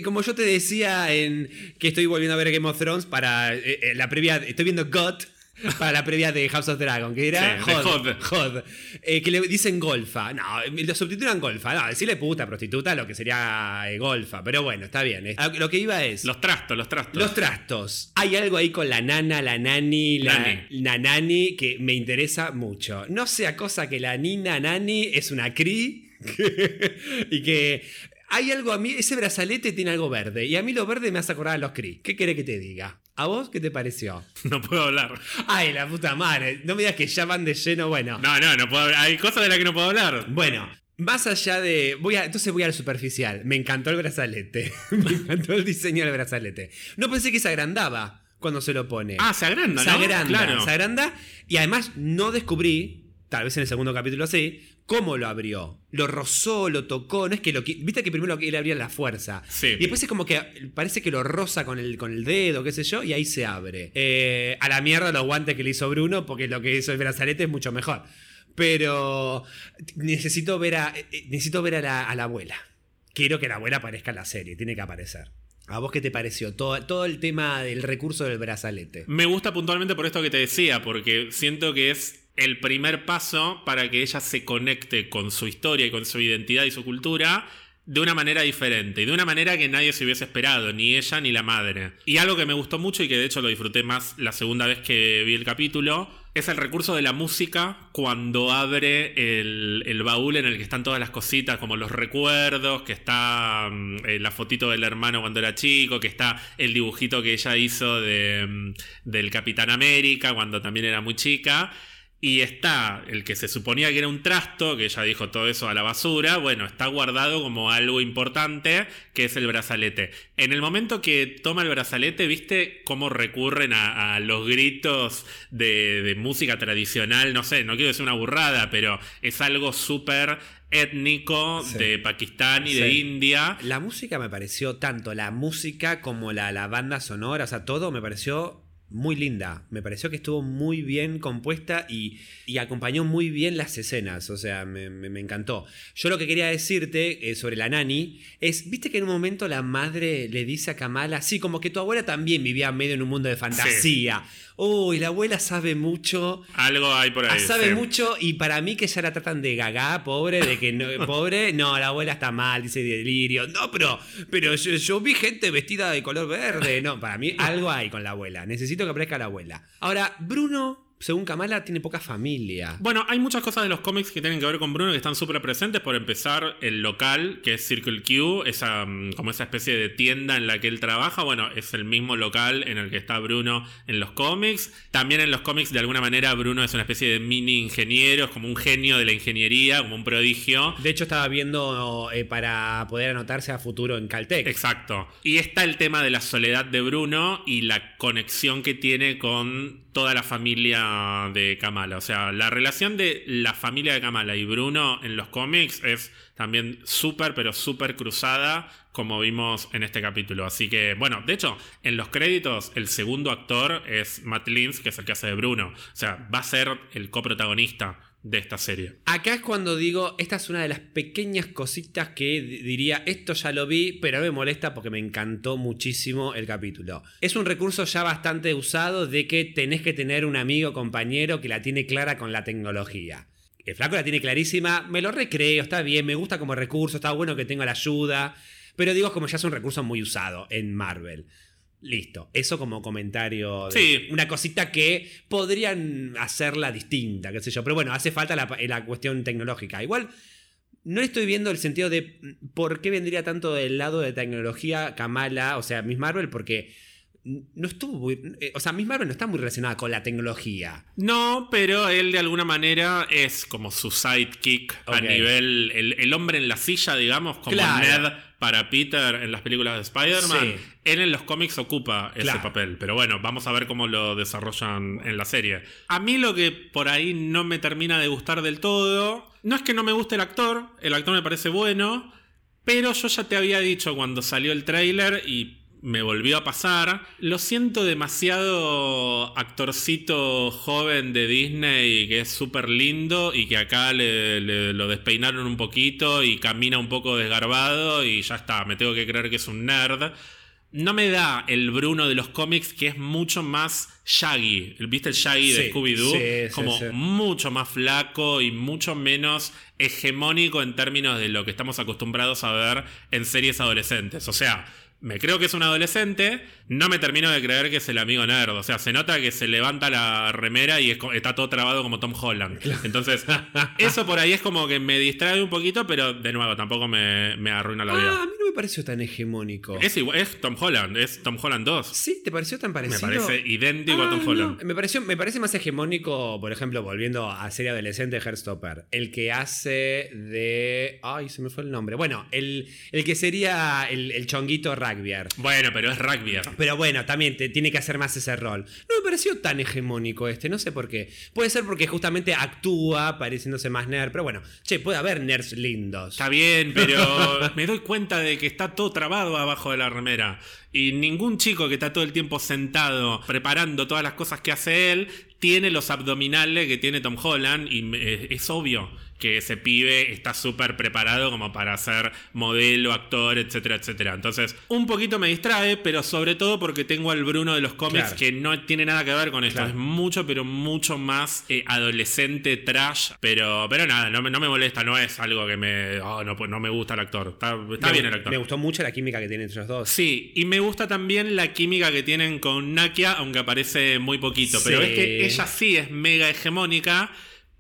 Como yo te decía en que estoy volviendo a ver Game of Thrones para eh, eh, la previa, estoy viendo GOT para la previa de House of Dragon, que era Sí, Hod, eh, que le dicen golfa. No, lo subtitulan golfa. No, decirle puta, prostituta, lo que sería eh, golfa. Pero bueno, está bien. eh. Lo que iba es... Los trastos, los trastos. Los trastos. Hay algo ahí con la nana, la nani, la, Nani. la nani que me interesa mucho. No sea cosa que la nina nani es una cri y que hay algo a mí, ese brazalete tiene algo verde y a mí lo verde me hace acordar a los cri. ¿Qué quiere que te diga? ¿A vos qué te pareció? No puedo hablar. Ay, la puta madre. No me digas que ya van de lleno. Bueno, No, no, no puedo hablar. Hay cosas de las que no puedo hablar. bueno. Más allá de. Voy a, entonces voy al superficial. Me encantó el brazalete. me encantó el diseño del brazalete. No pensé que se agrandaba cuando se lo pone. Ah, se agranda, se ¿no? agranda, Claro. se agranda. Y además no descubrí, tal vez en el segundo capítulo sí, cómo lo abrió. Lo rozó, lo tocó. No es que lo. Viste que primero él abría la fuerza. Sí. Y después es como que parece que lo roza con el, con el dedo, qué sé yo, y ahí se abre. Eh, a la mierda los guantes que le hizo Bruno, porque lo que hizo el brazalete es mucho mejor. Pero necesito ver a, eh, eh, necesito ver a la, a la abuela. Quiero que la abuela aparezca en la serie, tiene que aparecer. ¿A vos qué te pareció? Todo, todo el tema del recurso del brazalete. Me gusta puntualmente por esto que te decía, porque siento que es el primer paso para que ella se conecte con su historia y con su identidad y su cultura de una manera diferente y de una manera que nadie se hubiese esperado, ni ella ni la madre. Y algo que me gustó mucho y que de hecho lo disfruté más la segunda vez que vi el capítulo, es el recurso de la música cuando abre el, el baúl en el que están todas las cositas, como los recuerdos, que está mm, eh, la fotito del hermano cuando era chico, que está el dibujito que ella hizo de, mm, del Capitán América cuando también era muy chica. Y está el que se suponía que era un trasto, que ella dijo todo eso a la basura, bueno, está guardado como algo importante, que es el brazalete. En el momento que toma el brazalete, ¿viste cómo recurren a, a los gritos de, de música tradicional? No sé, no quiero decir una burrada, pero es algo súper étnico Sí. de Pakistán y de. India. La música me pareció, tanto la música como la, la banda sonora, o sea, todo me pareció muy linda. Me pareció que estuvo muy bien compuesta y, y acompañó muy bien las escenas. O sea, me, me- me encantó. Yo lo que quería decirte eh, sobre la nani es, viste que en un momento la madre le dice a Kamala, sí, como que tu abuela también vivía medio en un mundo de fantasía. Uy, la abuela sabe mucho. Algo hay por ahí. Ah, sabe sí. mucho y para mí que ya la tratan de gaga, pobre, de que no, pobre, no, la abuela está mal, dice delirio. No, pero, pero yo, yo vi gente vestida de color verde. No, para mí algo hay con la abuela. Necesito que aparezca la abuela. Ahora, Bruno según Kamala, tiene poca familia. Bueno, hay muchas cosas de los cómics que tienen que ver con Bruno que están súper presentes. Por empezar, el local, que es Circle Q, esa, mm, como esa especie de tienda en la que él trabaja. Bueno, es el mismo local en el que está Bruno en los cómics. También en los cómics, de alguna manera, Bruno es una especie de mini ingeniero, es como un genio de la ingeniería, como un prodigio. De hecho, estaba viendo eh, para poder anotarse a futuro en Caltech. Exacto. Y está el tema de la soledad de Bruno y la conexión que tiene con toda la familia de Kamala. O sea, la relación de la familia de Kamala y Bruno en los cómics es también súper, pero súper cruzada, como vimos en este capítulo. Así que, bueno, de hecho, en los créditos, el segundo actor es Matt Lins, que es el que hace de Bruno. O sea, va a ser el coprotagonista de esta serie. Acá es cuando digo, esta es una de las pequeñas cositas que diría, esto ya lo vi, pero me molesta porque me encantó muchísimo el capítulo. Es un recurso ya bastante usado de que tenés que tener un amigo, compañero que la tiene clara con la tecnología. El flaco la tiene clarísima, me lo recreo, está bien, me gusta como recurso, está bueno que tenga la ayuda, pero digo como ya es un recurso muy usado en Marvel. Listo, eso como comentario. De Sí. Una cosita que podrían hacerla distinta, qué sé yo. Pero bueno, hace falta la, la cuestión tecnológica. Igual, no estoy viendo el sentido de por qué vendría tanto del lado de tecnología Kamala, o sea, Miss Marvel, porque no estuvo muy. eh, O sea, Miss Marvel no está muy relacionada con la tecnología. No, pero él de alguna manera es como su sidekick a nivel. El, el hombre en la silla, digamos, como Claro. Ned para Peter en las películas de Spider-Man. Sí. Él en los cómics ocupa ese Claro. papel. Pero bueno, vamos a ver cómo lo desarrollan en la serie. A mí lo que por ahí no me termina de gustar del todo. No es que no me guste el actor, el actor me parece bueno. Pero yo ya te había dicho cuando salió el tráiler y me volvió a pasar. Lo siento demasiado actorcito joven de Disney que es súper lindo y que acá le, le- lo despeinaron un poquito y camina un poco desgarbado y ya está, me tengo que creer que es un nerd. No me da el Bruno de los cómics que es mucho más Shaggy. ¿Viste el Shaggy de Scooby-Doo? sí, sí, Como sí. mucho más flaco y mucho menos hegemónico en términos de lo que estamos acostumbrados a ver en series adolescentes. O sea, me creo que es un adolescente, no me termino de creer que es el amigo nerd. O sea, se nota que se levanta la remera y está todo trabado como Tom Holland. Entonces, eso por ahí es como que me distrae un poquito, pero de nuevo, tampoco me, me arruina la Ah, a vida. mí no me pareció tan hegemónico. Es, igual, es Tom Holland, es Tom Holland 2. ¿Sí? ¿Te pareció tan Me parecido? parece idéntico a Tom Ah, Holland. no, Me, pareció, me parece más hegemónico, por ejemplo, volviendo a serie adolescente de Heartstopper. El que hace de. Ay, se me fue el nombre. Bueno, el, el que sería el, el chonguito rugbyer. Bueno, pero es rugby. Pero bueno, también te, tiene que hacer más ese rol. No me pareció tan hegemónico este, no sé por qué. Puede ser porque justamente actúa pareciéndose más nerd, pero bueno, che, puede haber nerds lindos. Está bien, pero me doy cuenta de que está todo trabado abajo de la remera. Y ningún chico que está todo el tiempo sentado preparando todas las cosas que hace él tiene los abdominales que tiene Tom Holland. Y es obvio que ese pibe está súper preparado como para ser modelo, actor, etcétera, etcétera. Entonces, un poquito me distrae, pero sobre todo porque tengo al Bruno de los cómics Claro. que no tiene nada que ver con esto. Claro. Es mucho, pero mucho más eh, adolescente, trash. Pero, pero nada, no me, no me molesta, no es algo que me. Oh, no, no me gusta el actor. Está, está Me- bien el actor. Me gustó mucho la química que tienen entre los dos. Sí, y me gusta también la química que tienen con Nakia, aunque aparece muy poquito. Pero es que ella sí es mega hegemónica,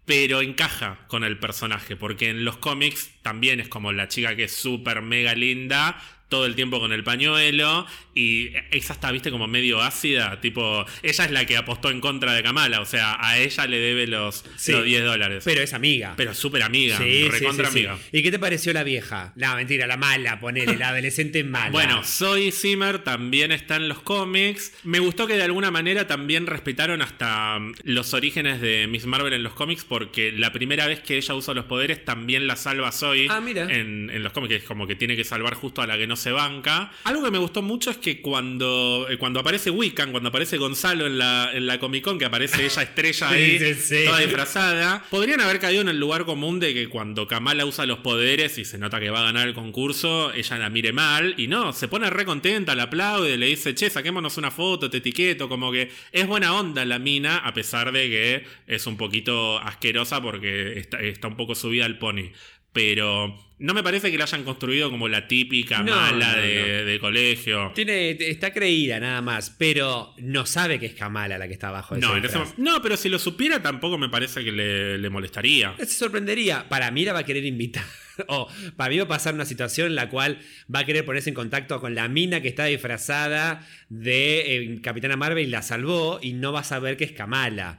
pero encaja con el personaje, porque en los cómics también es como la chica que es súper mega linda. Todo el tiempo con el pañuelo. Y esa está, viste, como medio ácida. Tipo, ella es la que apostó en contra de Kamala. O sea, a ella le debe los, Sí. los 10 dólares. Pero es amiga. Pero súper amiga. Sí, recontra sí, amiga. ¿Y qué te pareció la vieja? La mentira, la mala, ponele, la adolescente mala. Bueno, Zoe Zimmer también está en los cómics. Me gustó que de alguna manera también respetaron hasta mm, los orígenes de Miss Marvel en los cómics, porque la primera vez que ella usa los poderes también la salva Zoe Ah, mira. En, en los cómics. Es como que tiene que salvar justo a la que no se banca. Algo que me gustó mucho es que cuando, eh, cuando aparece Wiccan, cuando aparece Gonzalo en la, en la Comic Con, que aparece ella estrella ahí, Sí, sí, sí. toda disfrazada, podrían haber caído en el lugar común de que cuando Kamala usa los poderes y se nota que va a ganar el concurso, ella la mire mal y no, se pone re contenta, la aplaude, le dice, che, saquémonos una foto, te etiqueto, como que es buena onda la mina, a pesar de que es un poquito asquerosa porque está, está un poco subida al pony. Pero no me parece que la hayan construido como la típica No, mala no, de, de colegio. Tiene, está creída nada más, pero no sabe que es Kamala la que está abajo de No, no, pero si lo supiera tampoco me parece que le, le molestaría. Se sorprendería. Para mí la va a querer invitar. O para mí va a pasar una situación en la cual va a querer ponerse en contacto con la mina que está disfrazada de eh, Capitana Marvel y la salvó y no va a saber que es Kamala.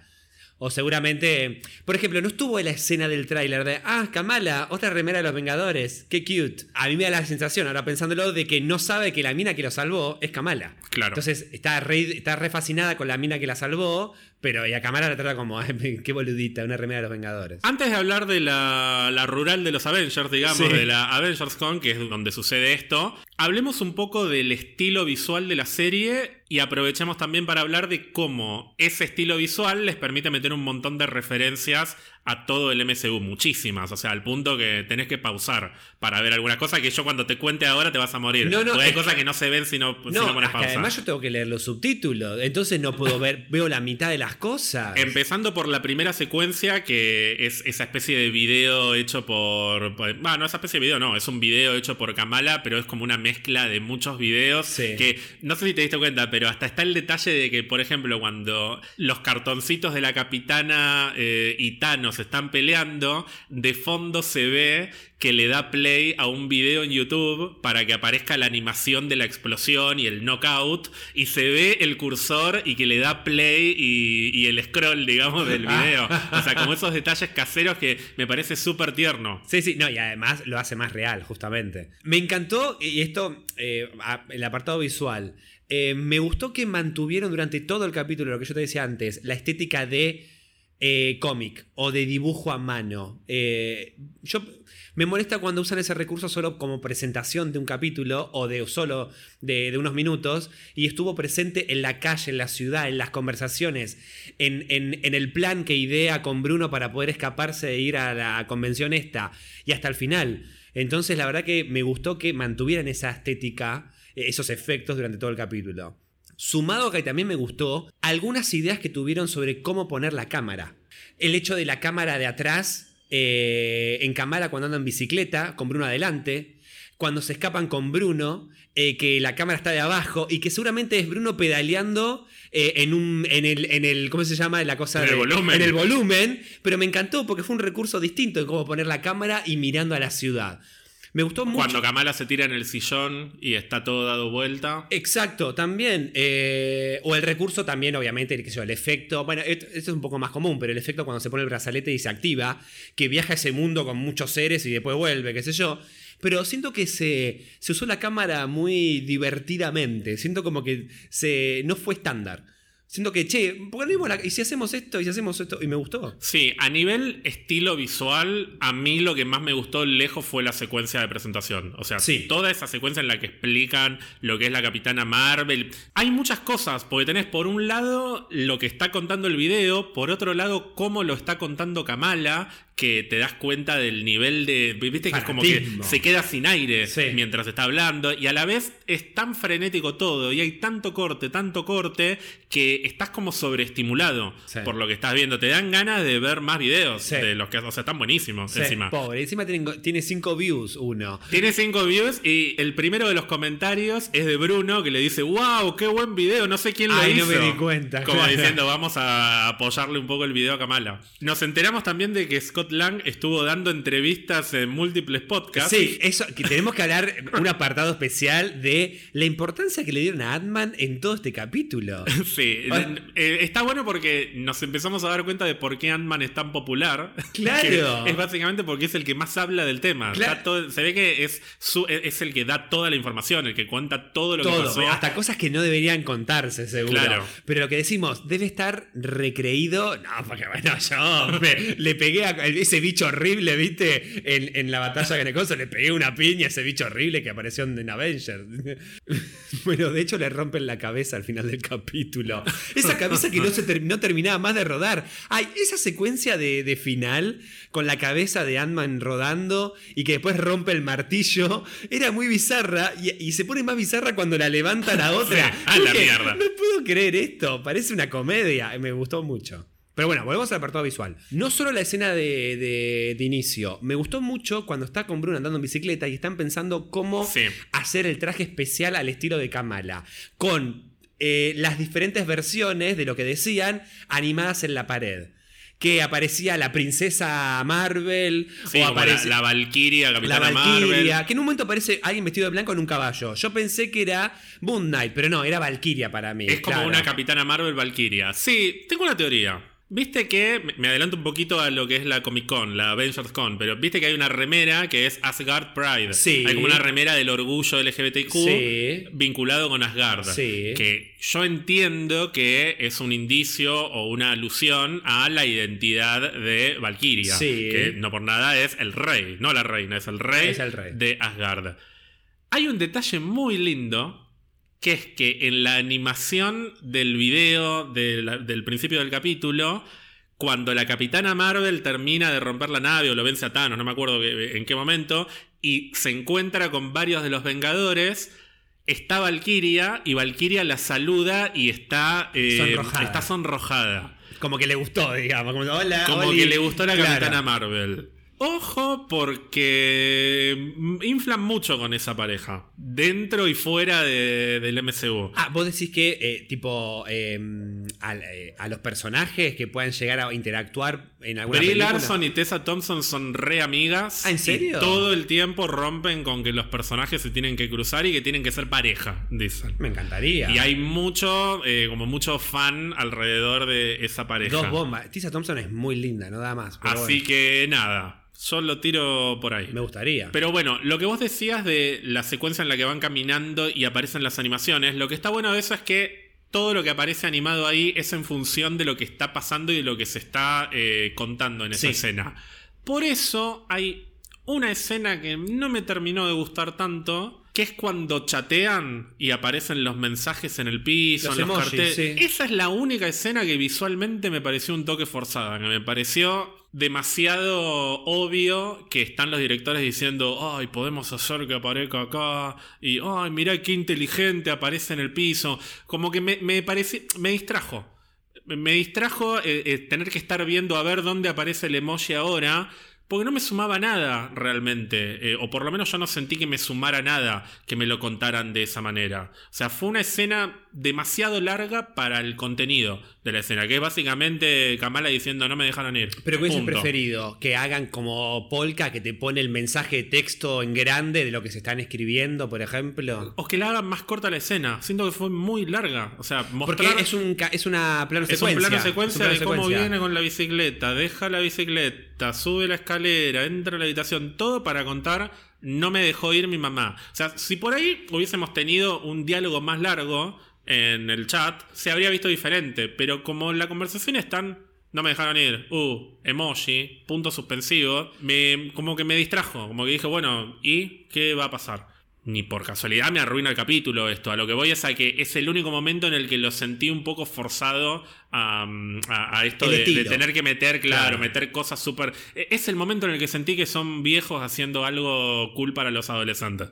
O seguramente, por ejemplo, no estuvo en la escena del tráiler de, ah, Kamala, otra remera de los Vengadores, qué cute. A mí me da la sensación, ahora pensándolo, de que no sabe que la mina que lo salvó es Kamala. Claro. Entonces está re, está re fascinada con la mina que la salvó, pero y a Kamala la trata como, "Ay, qué boludita, una remera de los Vengadores. Antes de hablar de la, la rural de los Avengers, digamos, Sí. de la Avengers Con, que es donde sucede esto, hablemos un poco del estilo visual de la serie y aprovechemos también para hablar de cómo ese estilo visual les permite meter un montón de referencias a todo el MCU, muchísimas, o sea, al punto que tenés que pausar para ver algunas cosas que yo cuando te cuente ahora te vas a morir. No, no, Porque hay cosas que no se ven si no, si no No, pones pausa. además yo tengo que leer los subtítulos, entonces no puedo ver, veo la mitad de las cosas. Empezando por la primera secuencia, que es esa especie de video hecho por. por- Bueno, no esa especie de video, no, es un video hecho por Kamala, pero es como una mezcla de muchos videos. Sí. Que no sé si te diste cuenta, pero hasta está el detalle de que, por ejemplo, cuando los cartoncitos de la capitana eh, y Thanos están peleando, de fondo se ve que le da play a un video en YouTube para que aparezca la animación de la explosión y el knockout y se ve el cursor y que le da play y, y el scroll, digamos, del video. O sea, como esos detalles caseros que me parece súper tierno. Sí, sí, no, y además lo hace más real, justamente. Me encantó, y esto, eh, el apartado visual, eh, me gustó que mantuvieron durante todo el capítulo, lo que yo te decía antes, la estética de eh, cómic o de dibujo a mano. Eh, yo me molesta cuando usan ese recurso solo como presentación de un capítulo o de solo de, de unos minutos y estuvo presente en la calle, en la ciudad, en las conversaciones, en, en- en el plan que idea con Bruno para poder escaparse e ir a la convención esta y hasta el final. Entonces la verdad que me gustó que mantuvieran esa estética, eh, esos efectos durante todo el capítulo. Sumado a que también me gustó algunas ideas que tuvieron sobre cómo poner la cámara. El hecho de la cámara de atrás, eh, en cámara cuando andan en bicicleta, con Bruno adelante. Cuando se escapan con Bruno, eh, que la cámara está de abajo y que seguramente es Bruno pedaleando eh, en, un, en, el, en el. ¿Cómo se llama? La cosa En el volumen. En el volumen. Pero me encantó porque fue un recurso distinto de cómo poner la cámara y mirando a la ciudad. Me gustó mucho. Cuando Kamala se tira en el sillón y está todo dado vuelta. Exacto, también. eh, o el recurso también, obviamente, el, qué sé yo, el efecto. Bueno, esto, esto es un poco más común, pero el efecto cuando se pone el brazalete y se activa, que viaja a ese mundo con muchos seres y después vuelve, qué sé yo. Pero siento que se, se usó la cámara muy divertidamente. Siento como que se, no fue estándar. Siento que, che, ¿por qué no vimos la- ¿y si hacemos esto? ¿Y si hacemos esto? Y me gustó. Sí, a nivel estilo visual, a mí lo que más me gustó lejos fue la secuencia de presentación. O sea, Sí. toda esa secuencia en la que explican lo que es la Capitana Marvel. Hay muchas cosas, porque tenés por un lado lo que está contando el video, por otro lado cómo lo está contando Kamala, que te das cuenta del nivel de... Viste que es como que se queda sin aire Sí. mientras está hablando y a la vez es tan frenético todo y hay tanto corte, tanto corte que estás como sobreestimulado Sí. por lo que estás viendo. Te dan ganas de ver más videos Sí. de los que, o sea, están buenísimos Sí, encima. Pobre, encima tiene, tiene cinco views uno. Tiene cinco views y el primero de los comentarios es de Bruno que le dice, wow, qué buen video, no sé quién lo Ay, hizo. no me di cuenta, Como claro. diciendo, vamos a apoyarle un poco el video a Kamala. Nos enteramos también de que Scott Lang estuvo dando entrevistas en múltiples podcasts. Sí, eso, que tenemos que hablar un apartado especial de la importancia que le dieron a Ant-Man en todo este capítulo. Sí, eh, está bueno porque nos empezamos a dar cuenta de por qué Ant-Man es tan popular. Claro. Que es básicamente porque es el que más habla del tema. Claro. Todo- se ve que es, su- es el que da toda la información, el que cuenta todo lo que Todo, pasó. hasta cosas que no deberían contarse, seguro. Claro. Pero lo que decimos, debe estar recreído. No, porque bueno, yo me- le pegué a ese bicho horrible, ¿viste? En, en la batalla con el coso, le pegué una piña a ese bicho horrible que apareció en Avengers. bueno, de hecho, le rompen la cabeza al final del capítulo. Esa cabeza que no, se ter- no terminaba más de rodar. Ay, esa secuencia de, de final con la cabeza de Ant-Man rodando y que después rompe el martillo era muy bizarra y, y se pone más bizarra cuando la levanta la otra. Sí, a la mierda. No puedo creer esto, parece una comedia. Me gustó mucho. Pero bueno, volvemos al apartado visual. No solo la escena de, de- de inicio. Me gustó mucho cuando está con Bruno andando en bicicleta y están pensando cómo Sí. hacer el traje especial al estilo de Kamala. Con eh, las diferentes versiones de lo que decían animadas en la pared. Que aparecía la princesa Marvel Sí, o como la, aparece la Valkyria, la Capitana Valkyria, Marvel. que en un momento aparece alguien vestido de blanco en un caballo. Yo pensé que era Moon Knight, pero no, era Valkyria para mí. Es como una Capitana Marvel Valkyria. Sí, tengo una teoría. Viste que, me- adelanto un poquito a lo que es la Comic Con, la Avengers Con, pero viste que hay una remera que es Asgard Pride. Sí. Hay como una remera del orgullo LGBTQ Sí. vinculado con Asgard. Sí. Que yo entiendo que es un indicio o una alusión a la identidad de Valkyria. Sí. Que no por nada es el rey, no la reina, es el rey, Es el rey. de Asgard. Hay un detalle muy lindo que es que en la animación del video de la- del principio del capítulo, cuando la capitana Marvel termina de romper la nave o lo vence a Thanos, no me acuerdo en qué momento, y se encuentra con varios de los Vengadores, está Valkyria y Valkyria la saluda y está, eh, Sonrojada. está sonrojada. Como que le gustó, digamos. Como, hola, Como Oli. que le gustó la Claro. capitana Marvel. Ojo, porque inflan mucho con esa pareja. Dentro y fuera de- del MCU. Ah, vos decís que, eh, tipo, eh, a, eh, a los personajes que puedan llegar a interactuar en alguna Brie película. Larson y Tessa Thompson son re amigas. Ah, ¿en serio? Y todo el tiempo rompen con que los personajes se tienen que cruzar y que tienen que ser pareja, dicen. Me encantaría. Y hay mucho, eh, como mucho fan alrededor de esa pareja. Dos bombas. Tisa Thompson es muy linda, no da más. Así bueno, que nada, yo lo tiro por ahí. me gustaría. Pero bueno, lo que vos decías de la secuencia en la que van caminando y aparecen las animaciones, lo que está bueno de eso es que todo lo que aparece animado ahí es en función de lo que está pasando y de lo que se está eh, contando en esa Sí. escena. Por eso hay una escena que no me terminó de gustar tanto, que es cuando chatean y aparecen los mensajes en el piso, Los en los emojis, carteles. sí. Esa es la única escena que visualmente me pareció un toque forzada, que me pareció demasiado obvio que están los directores diciendo, ay, podemos hacer que aparezca acá, y ay, mirá qué inteligente aparece en el piso. Como que me, me pareció, me distrajo. Me distrajo eh, eh, tener que estar viendo a ver dónde aparece el emoji ahora. Porque no me sumaba nada realmente. eh, o por lo menos yo no sentí que me sumara nada que me lo contaran de esa manera. O sea, fue una escena demasiado larga para el contenido de la escena. Que es básicamente Kamala diciendo no me dejaron ir. Pero ¿qué hubiese Punto. preferido? Que hagan como Polka, que te pone el mensaje de texto en grande de lo que se están escribiendo, por ejemplo. O que la hagan más corta la escena. Siento que fue muy larga. O sea, Porque mostrar... es, un, es una plano Es un secuencia. plano Es un secuencia plano de cómo secuencia. viene con la bicicleta, deja la bicicleta, sube la escalera, entra a la habitación, todo para contar no me dejó ir mi mamá. O sea, si por ahí hubiésemos tenido un diálogo más largo en el chat, se habría visto diferente, pero como la conversación es tan no me dejaron ir, uh, emoji, punto suspensivo, me, como que me distrajo, como que dije, bueno, ¿y qué va a pasar? Ni por casualidad me arruina el capítulo esto. A lo que voy es a que es el único momento en el que lo sentí un poco forzado a, a- a esto de, tener que meter, claro, Claro. meter cosas súper... e- Es el momento en el que sentí que son viejos haciendo algo cool para los adolescentes.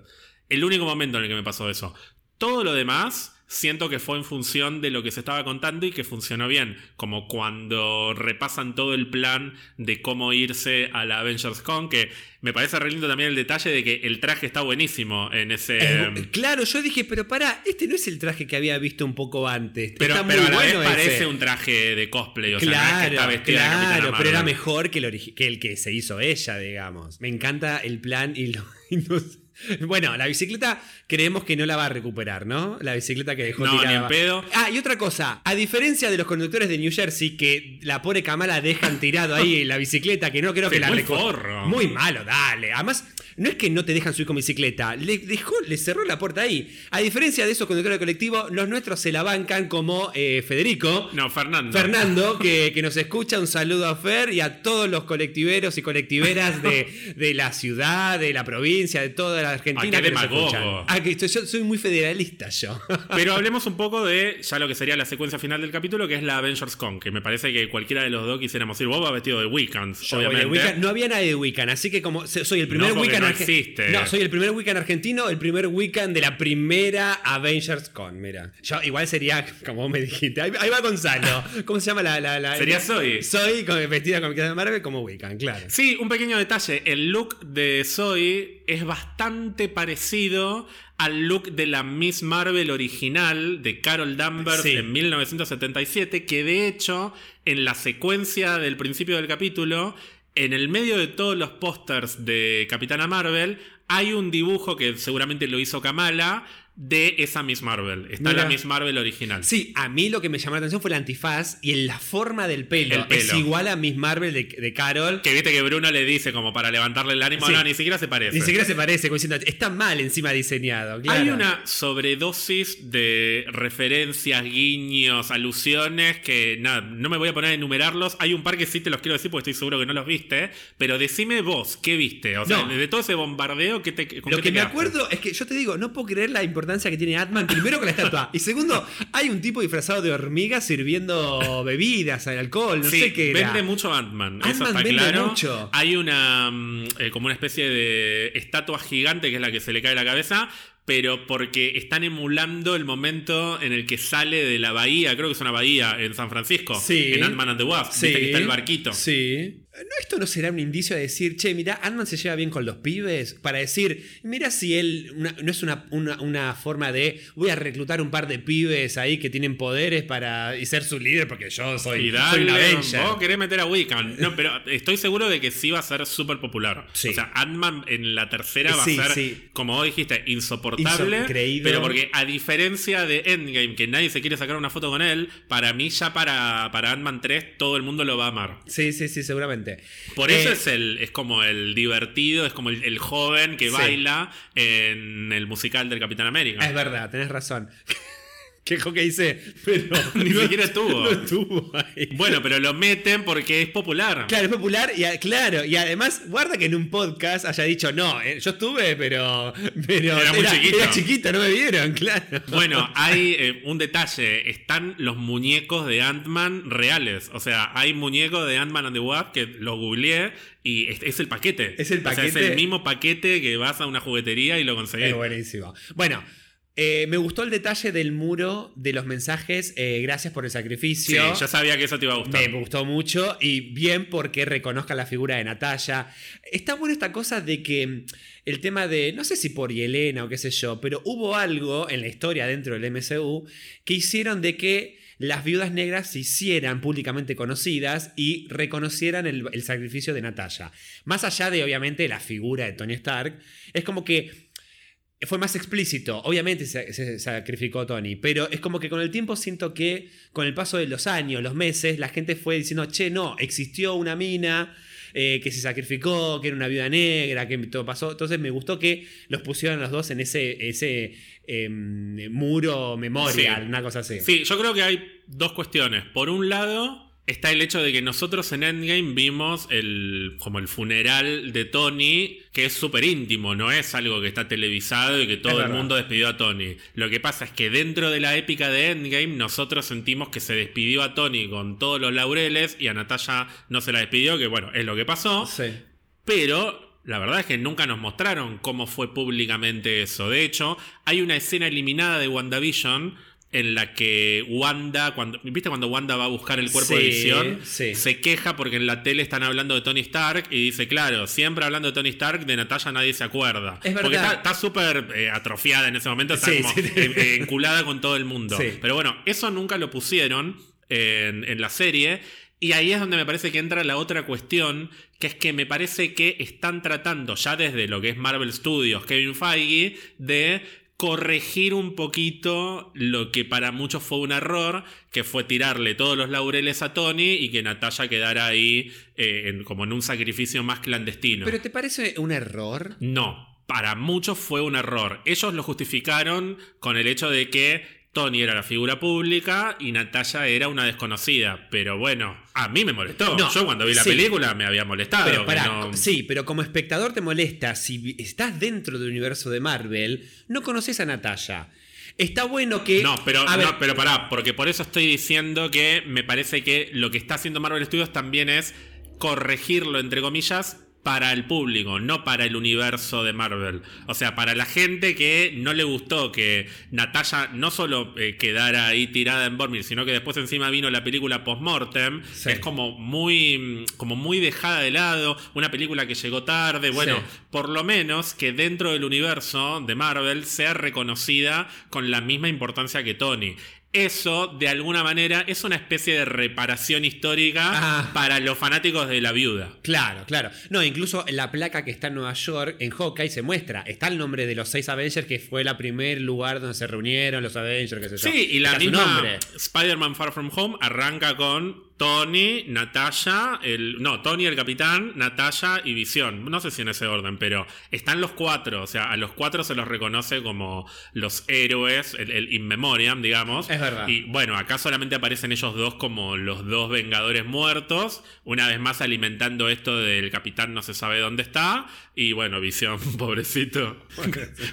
El único momento en el que me pasó eso. Todo lo demás siento que fue en función de lo que se estaba contando y que funcionó bien. Como cuando repasan todo el plan de cómo irse a la Avengers Con, que me parece re lindo también el detalle de que el traje está buenísimo en ese... Eh, claro, yo dije, pero pará, este no es el traje que había visto un poco antes. pero, Está pero muy a la bueno vez parece ese. un traje de cosplay, o sea, no es Claro, que está vestida de claro, pero era mejor que el, que el que se hizo ella, digamos. Me encanta el plan y lo... y Bueno, la bicicleta creemos que no la va a recuperar, ¿no? La bicicleta que dejó No, tirada. ni en pedo. Ah, y otra cosa, a diferencia de los conductores de New Jersey que la pobre Kamala dejan tirado ahí en la bicicleta, que no creo Sí, que la muy forro. Muy malo, dale. Además, no es que no te dejan subir con bicicleta, le dejó, le cerró la puerta ahí. A diferencia de esos conductores de colectivo, los nuestros se la bancan como eh, Federico. No, Fernando. Fernando, que, que nos escucha, un saludo a Fer y a todos los colectiveros y colectiveras de, de la ciudad, de la provincia, de toda la Argentina qué que nos escuchan. Ah, yo soy muy federalista yo. Pero hablemos un poco de ya lo que sería la secuencia final del capítulo, que es la Avengers Con, que me parece que cualquiera de los dos quisiéramos ir. Vos vas vestido de Weekend, de obviamente. Wiccan. No había nadie de Wiccan, así que como soy el primer No, Wiccan existe. No, soy el primer Wiccan argentino, el primer Wiccan de la primera Avengers Con, mira. Yo igual sería, como vos me dijiste, ahí, ahí va Gonzalo. ¿Cómo se llama la... la, la- Sería Zoe. Soy con, vestida con de Marvel como Wiccan, claro. Sí, un pequeño detalle. El look de Zoe es bastante parecido al look de la Miss Marvel original de Carol Danvers Sí. en 1977, que de hecho, en la secuencia del principio del capítulo, en el medio de todos los pósters de Capitana Marvel, hay un dibujo que seguramente lo hizo Kamala de esa Miss Marvel. Está Mira. la Miss Marvel original. Sí, a mí lo que me llamó la atención fue el antifaz y en la forma del pelo. El pelo. Es igual a Miss Marvel de, de Carol. Que viste que Bruno le dice como para levantarle el ánimo, Sí. no, ni siquiera se parece. Ni siquiera se parece, como diciendo, está mal encima diseñado. claro. Hay una sobredosis de referencias, guiños, alusiones que nada, no me voy a poner a enumerarlos. Hay un par que sí te los quiero decir porque estoy seguro que no los viste. Pero decime vos, ¿qué viste? O sea, No. de todo ese bombardeo, ¿qué te, con Lo qué que te me acuerdo es que yo te digo, no puedo creer la importancia que tiene Atman, primero con la estatua, y segundo, hay un tipo disfrazado de hormiga sirviendo bebidas, alcohol, no sí, sé qué era. vende mucho Ant-Man. Eso Ant-Man está vende claro. mucho. Hay una mm, eh, como una especie de estatua gigante que es la que se le cae la cabeza. Pero porque están emulando el momento en el que sale de la bahía, creo que es una bahía en San Francisco, Sí. en Ant-Man and the Wasp. Sí, Viste que está el barquito. Sí. ¿No, ¿Esto no será un indicio de decir, che, mira, Ant-Man se lleva bien con los pibes? Para decir, mira si él una- no es una, una- una forma de voy a reclutar un par de pibes ahí que tienen poderes para y ser su líder porque yo soy, Y soy dale, un Avenger. vos querés meter a Wiccan. No, pero estoy seguro de que sí va a ser súper popular. Sí. O sea, Ant-Man en la tercera va Sí, a ser, sí. como vos dijiste, insoportable. Inso- creído. Pero porque a diferencia de Endgame, que nadie se quiere sacar una foto con él, para mí ya para, para Ant-Man 3 todo el mundo lo va a amar. Sí, sí, sí, seguramente. Por Eh, eso es, el, es como el divertido, es como el, el joven que Sí. baila en el musical del Capitán América. Es verdad, tenés razón. Quejo que hice, pero Ni siquiera estuvo. No estuvo ahí. Bueno, pero lo meten porque es popular. Claro, es popular y claro, y además, guarda que en un podcast haya dicho, no, eh, yo estuve, pero, pero Era muy chiquito". era chiquito, no me vieron, claro. Bueno, hay eh, un detalle. Están los muñecos de Ant-Man reales. O sea, hay muñecos de Ant-Man and the Wasp que lo googleé y es, es el paquete. Es el O sea, paquete. es el mismo paquete que vas a una juguetería y lo conseguís. Es buenísimo. Bueno, eh, me gustó el detalle del muro de los mensajes, eh, gracias por el Sí, sacrificio. yo sabía que eso te iba a gustar. Me gustó mucho y bien porque reconozca la figura de Natalia. Está bueno esta cosa de que el tema de, no sé si por Yelena o qué sé yo, pero hubo algo en la historia dentro del MCU que hicieron de que las viudas negras se hicieran públicamente conocidas y reconocieran el, el sacrificio de Natalia. Más allá de, obviamente, la figura de Tony Stark, es como que fue más explícito. Obviamente se, se sacrificó Tony, pero es como que con el tiempo siento que con el paso de los años, los meses, la gente fue diciendo, che, no, existió una mina eh, que se sacrificó, que era una viuda negra, que todo pasó. Entonces me gustó que los pusieran los dos en ese, ese em, muro memorial, Sí. una cosa así. Sí, yo creo que hay dos cuestiones. Por un lado, está el hecho de que nosotros en Endgame vimos el, como el funeral de Tony, que es súper íntimo, no es algo que está televisado y que todo el mundo despidió a Tony. Lo que pasa es que dentro de la épica de Endgame, nosotros sentimos que se despidió a Tony con todos los laureles y a Natalia no se la despidió, que bueno, es lo que pasó. Sí. Pero la verdad es que nunca nos mostraron cómo fue públicamente eso. De hecho, hay una escena eliminada de WandaVision en la que Wanda, cuando, ¿viste cuando Wanda va a buscar el cuerpo de visión? sí. Se queja porque en la tele están hablando de Tony Stark y dice, claro, siempre hablando de Tony Stark, de Natalia nadie se acuerda. Es Porque verdad. está está súper eh, atrofiada en ese momento, está Sí, como eh, enculada con todo el mundo. Sí. Pero bueno, eso nunca lo pusieron en, en la serie. Y ahí es donde me parece que entra la otra cuestión, que es que me parece que están tratando ya desde lo que es Marvel Studios, Kevin Feige, de corregir un poquito lo que para muchos fue un error, que fue tirarle todos los laureles a Tony y que Natalia quedara ahí eh, en- como en un sacrificio más clandestino. ¿Pero te parece un error? No, para muchos fue un error. Ellos lo justificaron con el hecho de que Tony era la figura pública y Natalia era una desconocida. Pero bueno, a mí me molestó. No, Yo cuando vi la sí. película me había molestado. Pero que pará, no- sí, pero como espectador te molesta, si estás dentro del universo de Marvel, no conoces a Natalia. Está bueno que. No, pero, ver, no, pero pará, porque por eso estoy diciendo que me parece que lo que está haciendo Marvel Studios también es corregirlo, entre comillas, para el público, no para el universo de Marvel. O sea, para la gente que no le gustó que Natalia no solo eh, quedara ahí tirada en Bormir, sino que después encima vino la película Postmortem, Sí. es como muy, como muy dejada de lado, una película que llegó tarde. Bueno, Sí. por lo menos que dentro del universo de Marvel sea reconocida con la misma importancia que Tony. Eso, de alguna manera, es una especie de reparación histórica Ah. para los fanáticos de la viuda. Claro, claro. No, incluso en la placa que está en Nueva York, en Hawkeye, se muestra. Está el nombre de los seis Avengers, que fue el primer lugar donde se reunieron los Avengers, qué sé yo. Sí, y la misma. Spider-Man Far From Home arranca con Tony, Natasha, el, no, Tony el capitán, Natasha y Visión. No sé si en ese orden, pero están los cuatro. O sea, a los cuatro se los reconoce como los héroes, el, el in memoriam, digamos. Es verdad. Y bueno, acá solamente aparecen ellos dos como los dos Vengadores muertos. Una vez más alimentando esto del capitán no se sabe dónde está. Y bueno, Visión, pobrecito.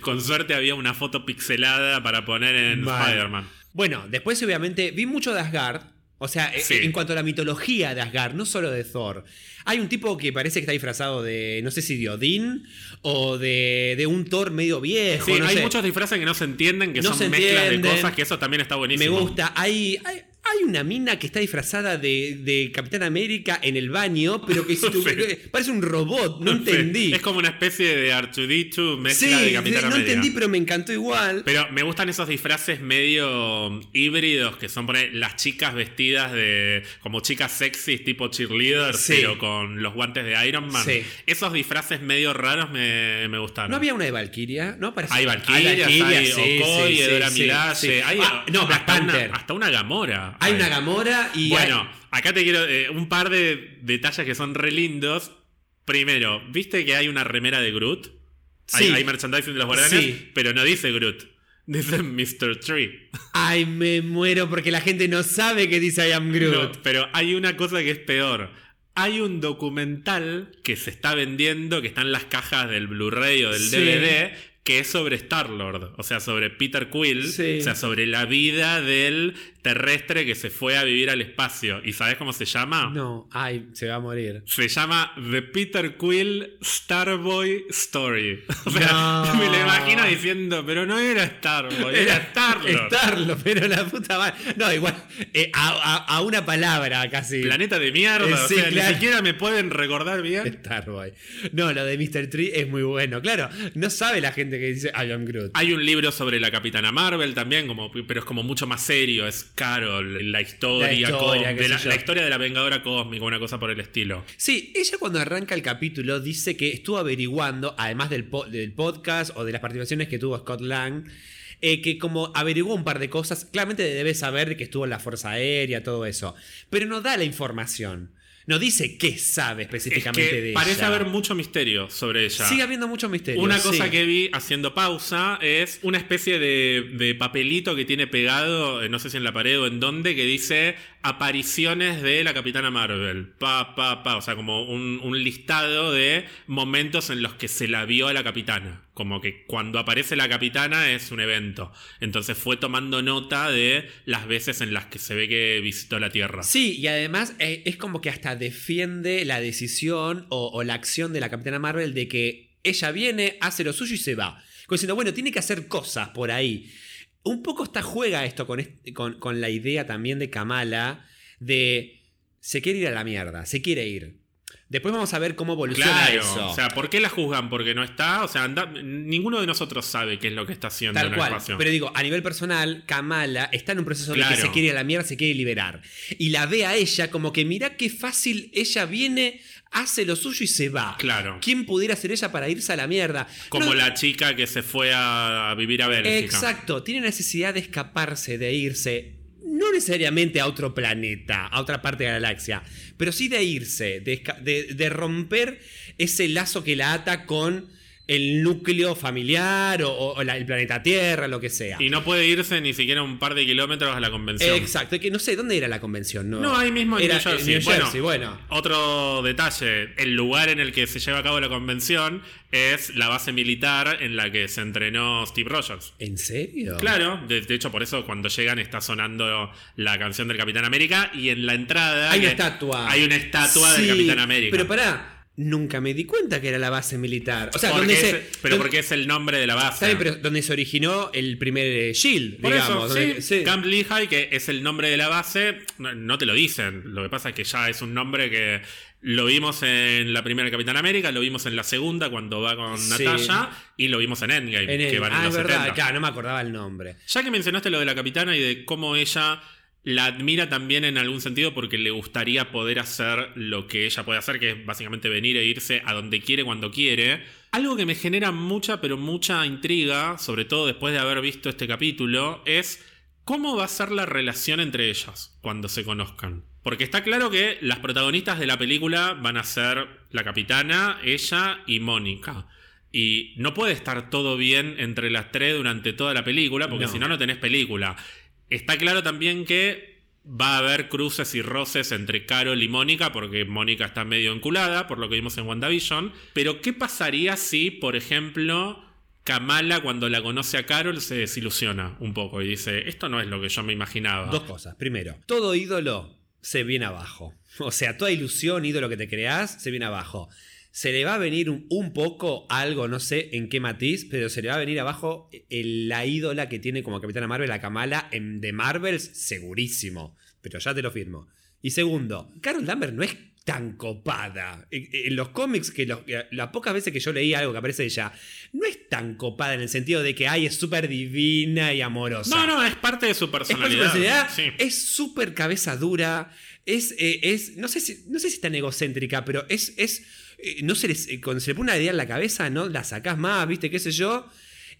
Con suerte había una foto pixelada para poner en. Spider-Man. Bueno, después obviamente vi mucho de Asgard. O sea, e- Sí. en cuanto a la mitología de Asgard, no solo de Thor. Hay un tipo que parece que está disfrazado de, no sé si de Odín o de, de un Thor medio viejo. Sí, no hay sé. muchos disfraces que no se entienden, que No son mezclas de cosas, que eso también está Me buenísimo. gusta. Hay, hay, hay una mina que está disfrazada de, de Capitán América en el baño, pero que si tu- Sí. parece un robot. No entendí. Es como una especie de R2D2 mezcla Sí, de Capitán no América. entendí, pero me encantó igual. Pero me gustan esos disfraces medio híbridos que son poner las chicas vestidas de como chicas sexys tipo cheerleaders, Sí. pero con los guantes de Iron Man. Sí. Esos disfraces medio raros me, me gustaron. ¿No había una de Valkyria? ¿No? Parece- Hay Hay hay Valkyria, sí, Okoye, Dora Milaje, hay Ah, no, Black una, hasta una Gamora. Hay una Gamora y. Bueno, acá te quiero eh, un par de detalles que son re lindos. Primero, ¿viste que hay una remera de Groot? Hay, Sí. hay merchandising de los guardianes, Sí. pero no dice Groot. Dice Mr. Tree. Ay, me muero porque la gente no sabe que dice I am Groot. No, pero hay una cosa que es peor. Hay un documental que se está vendiendo, que está en las cajas del Blu-ray o del Sí. DVD, que es sobre Star-Lord, o sea, sobre Peter Quill, Sí. o sea, sobre la vida del terrestre que se fue a vivir al espacio. ¿Y sabes cómo se llama? No, ay, se va a morir. Se llama The Peter Quill Starboy Story. O sea, No. me lo imagino diciendo, pero no era Starboy, era Star-Lord. Starlo, pero la puta madre. No, igual, eh, a, a- a una palabra casi. Planeta de mierda, Eh, o sí, sea, claro. ni siquiera me pueden recordar bien. Starboy. No, lo de Mr. Tree es muy bueno. Claro, no sabe la gente que dice I am Groot. Hay un libro sobre la Capitana Marvel también, como, pero es como mucho más serio. Es Carol, la historia, La historia, de la, yo. la historia de la Vengadora Cósmica, una cosa por el estilo. Sí, ella cuando arranca el capítulo dice que estuvo averiguando, además del, po- del podcast o de las participaciones que tuvo Scott Lang, eh, que como averiguó un par de cosas, claramente debe saber que estuvo en la Fuerza Aérea, todo eso, pero no da la información. No dice qué sabe Es específicamente que de parece ella. haber mucho misterio sobre ella. Sigue habiendo mucho misterio. Una cosa sí. que vi haciendo pausa es una especie de, de papelito que tiene pegado, eh, no sé si en la pared o en dónde, que dice apariciones de la Capitana Marvel. Pa, pa, pa. O sea, como un, un listado de momentos en los que se la vio a la Capitana. Como que cuando aparece la Capitana es un evento. Entonces fue tomando nota de las veces en las que se ve que visitó la Tierra. Sí, y además eh, es como que hasta defiende la decisión o, la acción de la Capitana Marvel de que ella viene, hace lo suyo y se va. Como diciendo, bueno, tiene que hacer cosas por ahí. Un poco está juega esto con, con, con la idea también de Kamala de se quiere ir a la mierda, se quiere ir. Después vamos a ver cómo evoluciona Claro, eso. o sea, ¿por qué la juzgan? Porque no está, o sea, anda- ninguno de nosotros sabe qué es lo que está haciendo Tal en cual. espacio. Pero digo, a nivel personal, Kamala está en un proceso de Claro. que se quiere ir a la mierda, se quiere liberar. Y la ve a ella como que mira qué fácil ella viene, hace lo suyo y se va. Claro. ¿Quién pudiera ser ella para irse a la mierda? Como No- la chica que se fue a vivir a Bélgica. Exacto, tiene necesidad de escaparse, de irse. No necesariamente a otro planeta, a otra parte de la galaxia, pero sí de irse, de, de romper ese lazo que la ata con el núcleo familiar o, o la- el planeta Tierra, lo que sea. Y no puede irse ni siquiera un par de kilómetros a la convención. Exacto, que no sé, ¿dónde era la convención? No, No, ahí mismo en Era New Jersey. New Bueno, Jersey, bueno. Otro detalle, el lugar en el que se lleva a cabo la convención es la base militar en la que se entrenó Steve Rogers. ¿En serio? Claro, de, de hecho por eso cuando llegan está sonando la canción del Capitán América y en la entrada Hay una estatua. Hay una estatua Sí, del Capitán América. Pero pará, nunca me di cuenta que era la base militar. O sea, Porque donde es- se. pero donde- porque es el nombre de la base. bien, pero donde se originó el primer eh, Shield, Por digamos. eso, donde- sí, sí. Camp Lehigh, que es el nombre de la base, no, no te lo dicen. Lo que pasa es que ya es un nombre que lo vimos en la primera Capitán América, lo vimos en la segunda cuando va con Sí. Natasha y lo vimos en Endgame, En el- que van en ah, los es verdad, 70. claro, no me acordaba el nombre. Ya que mencionaste lo de la capitana y de cómo ella la admira también en algún sentido porque le gustaría poder hacer lo que ella puede hacer, que es básicamente venir e irse a donde quiere cuando quiere. Algo que me genera mucha, pero mucha intriga, sobre todo después de haber visto este capítulo, es cómo va a ser la relación entre ellas cuando se conozcan. Porque está claro que las protagonistas de la película van a ser la capitana, ella y Mónica. Y no puede estar todo bien entre las tres durante toda la película, porque No. si no, no tenés película. Está claro también que va a haber cruces y roces entre Carol y Mónica, porque Mónica está medio enculada, por lo que vimos en WandaVision. Pero, ¿qué pasaría si, por ejemplo, Kamala, cuando la conoce a Carol, se desilusiona un poco y dice: Esto no es lo que yo me imaginaba? Dos cosas. Primero, todo ídolo se viene abajo. O sea, toda ilusión, ídolo que te creas, se viene abajo. Se le va a venir un, un poco algo, no sé en qué matiz, pero se le va a venir abajo el- la ídola que tiene como Capitana Marvel, la Kamala, en The Marvels, segurísimo. Pero ya te lo firmo. Y segundo, Carol Danvers no es tan copada. En, en los cómics, que los- las pocas veces que yo leí algo que aparece ella, no es tan copada en el sentido de que, ay, es súper divina y amorosa. No, no, es parte de su personalidad. es súper cabeza dura, es, eh, es no, sé si, no sé si es tan egocéntrica, pero es, es eh, no se les, eh, cuando se le pone una idea en la cabeza, no la sacás más, viste, qué sé yo,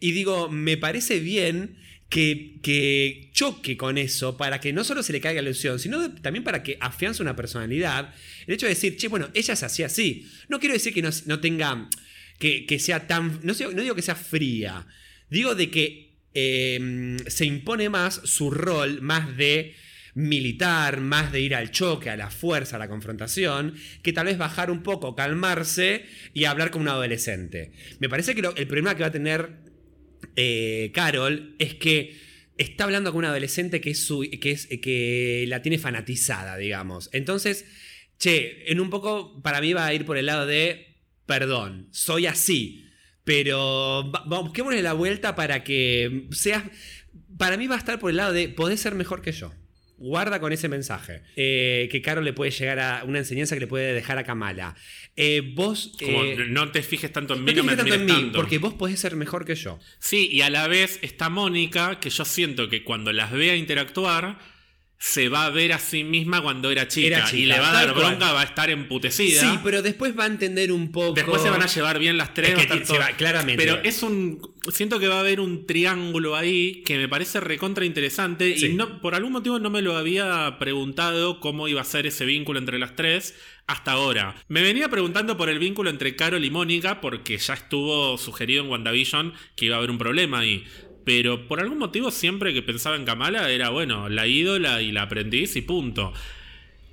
y digo, me parece bien que, que choque con eso para que no solo se le caiga la ilusión, sino también para que afiance una personalidad. El hecho de decir, che, bueno, ella es así, así. No quiero decir que no, no tenga, que, que sea tan, no, digo que sea fría, digo de que eh, se impone más su rol, más de militar, más de ir al choque, a la fuerza, a la confrontación, que tal vez bajar un poco, calmarse y hablar como un adolescente. Me parece que el problema que va a tener eh, Carol es que está hablando con un adolescente que, es su, que, es, que la tiene fanatizada, digamos. Entonces, che, en un poco para mí va a ir por el lado de, perdón, soy así, pero busquémosle la vuelta para que seas... Para mí va a estar por el lado de, podés ser mejor que yo. Guarda con ese mensaje. Eh, que Carol le puede llegar a una enseñanza que le puede dejar a Kamala. Eh, vos... Como eh, no te fijes tanto en mí, no, me fijes tanto en admires mí, tanto. porque vos podés ser mejor que yo. Sí, y a la vez está Mónica, que yo siento que cuando las vea interactuar, se va a ver a sí misma cuando era chica. Era chica, y le va a dar cual. bronca, va a estar emputecida. Sí, pero después va a entender un poco. Después se van a llevar bien las tres. Es que todo- va- claramente. Pero es un. Siento que va a haber un triángulo ahí que me parece recontra interesante. Sí. Y no, por algún motivo no me lo había preguntado cómo iba a ser ese vínculo entre las tres hasta ahora. Me venía preguntando por el vínculo entre Carol y Mónica, porque ya estuvo sugerido en WandaVision que iba a haber un problema ahí. Pero por algún motivo, siempre que pensaba en Kamala, era bueno, la ídola y la aprendiz y punto.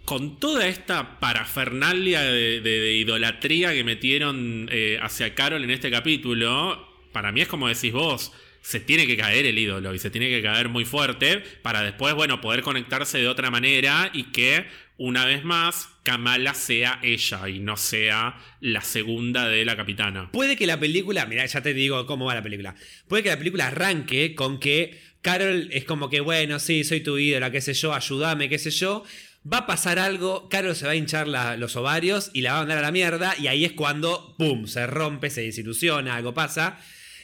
Con toda esta parafernalia de, idolatría que metieron eh, hacia Carol en este capítulo, para mí es como decís vos, se tiene que caer el ídolo y se tiene que caer muy fuerte para después, bueno, poder conectarse de otra manera y que una vez más Kamala sea ella y no sea la segunda de la capitana. Puede que la película. Mira, ya te digo cómo va la película. Puede que la película arranque con que Carol es como que, bueno, sí, soy tu ídola, qué sé yo, ayúdame, qué sé yo. Va a pasar algo, Carol se va a hinchar los ovarios y la va a mandar a la mierda. Y ahí es cuando, ¡pum!, se rompe, se desilusiona, algo pasa.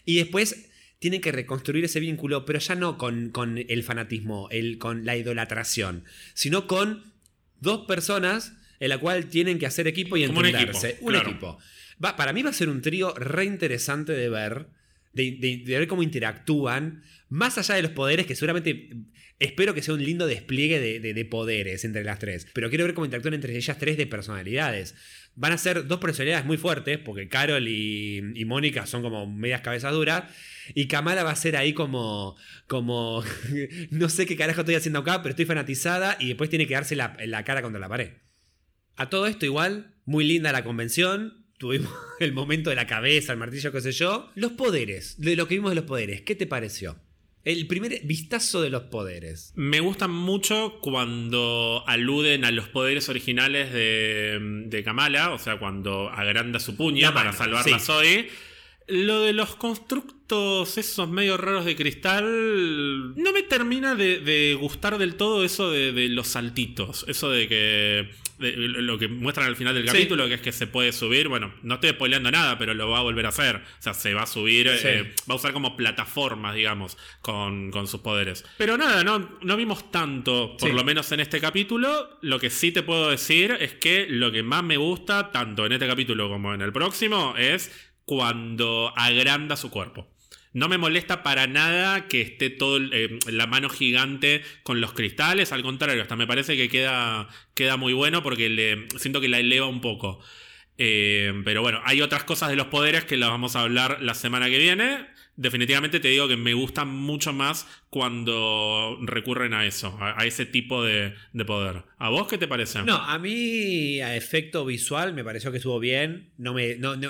Y después tienen que reconstruir ese vínculo, pero ya no con, con el fanatismo, el, con la idolatración, sino con dos personas en la cual tienen que hacer equipo y Como un equipo, Un claro. equipo. Va, para mí va a ser un trío re interesante de ver, de, de- de ver cómo interactúan, más allá de los poderes, que seguramente espero que sea un lindo despliegue de, de- de poderes entre las tres, pero quiero ver cómo interactúan entre ellas tres de personalidades. Van a ser dos personalidades muy fuertes, porque Carol y, Mónica son como medias cabezas duras, y Kamala va a ser ahí como, como, no sé qué carajo estoy haciendo acá, pero estoy fanatizada, y después tiene que darse la, la cara contra la pared. A todo esto igual, muy linda la convención. Tuvimos el momento de la cabeza, el martillo, qué sé yo. Los poderes, de lo que vimos de los poderes, ¿qué te pareció? El primer vistazo de los poderes. Me gustan mucho cuando aluden a los poderes originales de, de Kamala, o sea, cuando agranda su puño La para mano, salvarla a. Zoe. Lo de los constructos, esos medio raros de cristal, no me termina de, de gustar del todo eso de, de los saltitos. Eso de que. de lo que muestran al final del Sí. capítulo, que es que se puede subir. Bueno, no estoy spoileando nada, pero lo va a volver a hacer. O sea, se va a subir, Sí. eh, va a usar como plataformas, digamos, con, con sus poderes. Pero nada, no, no vimos tanto, por Sí. lo menos en este capítulo. Lo que sí te puedo decir es que lo que más me gusta, tanto en este capítulo como en el próximo, es cuando agranda su cuerpo. No me molesta para nada que esté todo eh, la mano gigante con los cristales, al contrario, hasta me parece que queda, queda muy bueno porque le, siento que la eleva un poco. Eh, pero bueno, hay otras cosas de los poderes que las vamos a hablar la semana que viene. Definitivamente te digo que me gustan mucho más cuando recurren a eso, a, ese tipo de, de poder. ¿A vos qué te parece? No, a mí a efecto visual me pareció que estuvo bien. No me, no, no,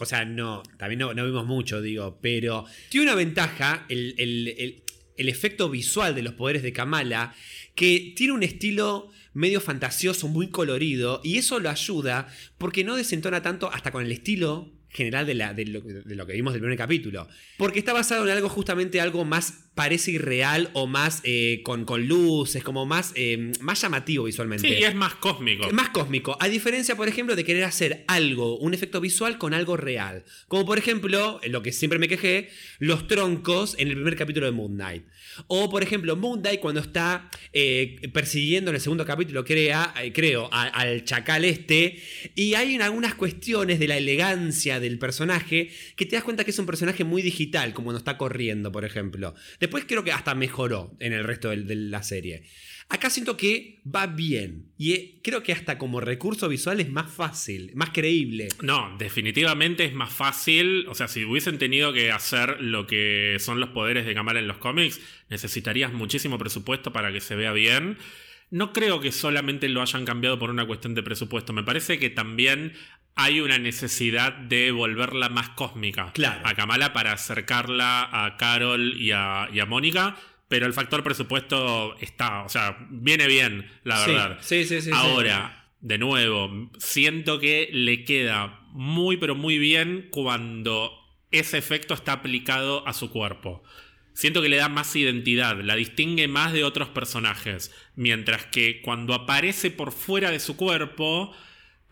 o sea, no, también no, no vimos mucho, digo, pero tiene una ventaja el, el- el- el efecto visual de los poderes de Kamala, que tiene un estilo medio fantasioso, muy colorido, y eso lo ayuda porque no desentona tanto hasta con el estilo general de, la- de lo, de lo que vimos del primer capítulo. Porque está basado en algo justamente algo más parece irreal o más eh, con, con luces, como más, eh, más llamativo visualmente. sí, y es más cósmico. Más cósmico. A diferencia, por ejemplo, de querer hacer algo, un efecto visual con algo real. Como por ejemplo, lo que siempre me quejé, los troncos en el primer capítulo de Moon Knight. O por ejemplo, Moon Knight cuando está eh, persiguiendo en el segundo capítulo, crea, creo, a- al chacal este. Y hay en algunas cuestiones de la elegancia del personaje que te das cuenta que es un personaje muy digital, como cuando está corriendo, por ejemplo. Después creo que hasta mejoró en el resto de la serie. Acá siento que va bien. Y eh, creo que hasta como recurso visual es más fácil, más creíble. No, definitivamente es más fácil. O sea, si hubiesen tenido que hacer lo que son los poderes de Kamala en los cómics, necesitarías muchísimo presupuesto para que se vea bien. No creo que solamente lo hayan cambiado por una cuestión de presupuesto. Me parece que también hay una necesidad de volverla más cósmica Claro. a Kamala para acercarla a Carol y a, y a Mónica. Pero el factor presupuesto está, o sea, viene bien, la verdad. Sí, sí, sí. sí. Ahora, de nuevo, siento que le queda muy, pero muy bien cuando ese efecto está aplicado a su cuerpo. Siento que le da más identidad, la distingue más de otros personajes. Mientras que cuando aparece por fuera de su cuerpo,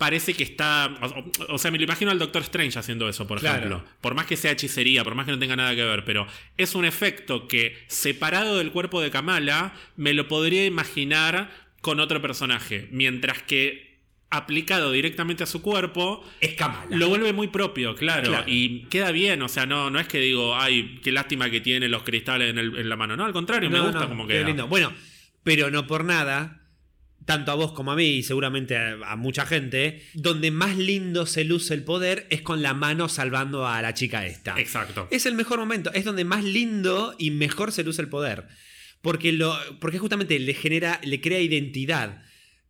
parece que está. O, o sea, me lo imagino al Doctor Strange haciendo eso, por Claro. ejemplo. Por más que sea hechicería, por más que no tenga nada que ver, pero es un efecto que, separado del cuerpo de Kamala, me lo podría imaginar con otro personaje. Mientras que aplicado directamente a su cuerpo, Es Kamala. lo vuelve muy propio, claro, Claro. Y queda bien, o sea, no, no es que digo, ay, qué lástima que tiene los cristales en, el- en la mano. No, al contrario, me gusta no, como queda. lindo. Bueno, pero no por nada, tanto a vos como a mí y seguramente a, a mucha gente, donde más lindo se luce el poder es con la mano salvando a la chica esta. Exacto. Es el mejor momento, es donde más lindo y mejor se luce el poder. Porque, lo, porque justamente le genera, le crea identidad.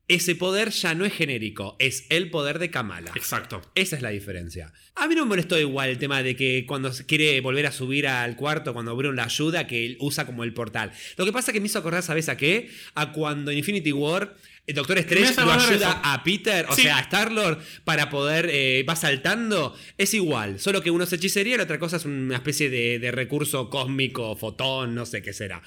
Ese poder ya no es genérico, es el poder de Kamala. Exacto. Esa es la diferencia. A mí no me molestó igual el tema de que cuando quiere volver a subir al cuarto, cuando Bruno la ayuda, que él usa como el portal. Lo que pasa es que me hizo acordar, ¿sabes a qué? A cuando en Infinity War el Doctor Strange lo ayuda eso. a Peter, o Sí. sea, a Star-Lord, para poder, eh, va saltando. Es igual, solo que uno es hechicería y la otra cosa es una especie de, de recurso cósmico, fotón, no sé qué será.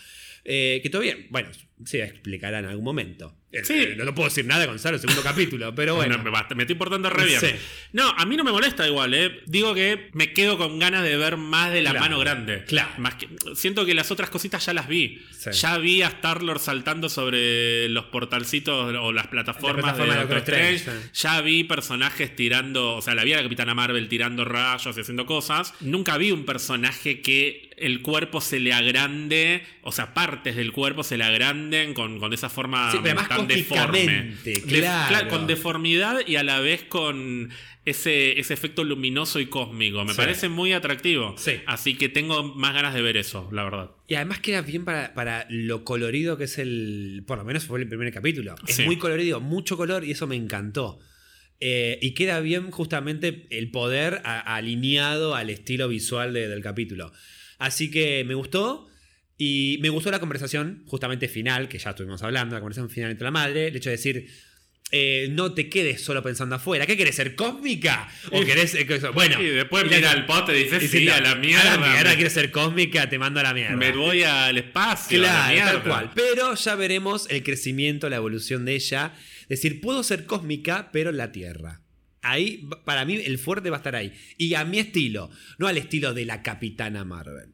Eh, que todavía, bueno, se explicará en algún momento. Eh, Sí. eh, no, no puedo decir nada, Gonzalo, segundo capítulo, pero bueno. No, me, estoy portando re bien. Sí. No, a mí no me molesta igual, ¿eh? Digo que me quedo con ganas de ver más de la Claro, mano grande. claro. Más que, siento que las otras cositas ya las vi. Sí. Ya vi a Star-Lord saltando sobre los portalcitos o las plataformas La plataforma de Doctor Strange. Strange. Ya vi personajes tirando, o sea, la vi a la Capitana Marvel tirando rayos y haciendo cosas. Nunca vi un personaje que el cuerpo se le agrande, o sea, partes del cuerpo se le con, con esa forma Sí, pero más tan deforme. De- claro. con deformidad y a la vez con ese, ese efecto luminoso y cósmico. Me Sí. parece muy atractivo. Sí. Así que tengo más ganas de ver eso, la verdad. Y además queda bien para, para lo colorido que es el. Por lo menos fue el primer capítulo. Es muy colorido, mucho color y eso me encantó. Eh, y queda bien justamente el poder a- alineado al estilo visual de- del capítulo. Así que me gustó. Y me gustó la conversación, justamente final, que ya estuvimos hablando, la conversación final entre la madre, el hecho de decir, eh, no te quedes solo pensando afuera. ¿Qué querés ser cósmica? ¿O querés.? eh, bueno. Y después mira al pote y dice, y sí, a la mierda. A la mierda, me- quieres ser cósmica, te mando a la mierda. Me voy al espacio. a la Claro, tal cual. Pero ya veremos el crecimiento, la evolución de ella. Es decir, puedo ser cósmica, pero en la Tierra. Ahí, para mí, el fuerte va a estar ahí. Y a mi estilo, no al estilo de la Capitana Marvel.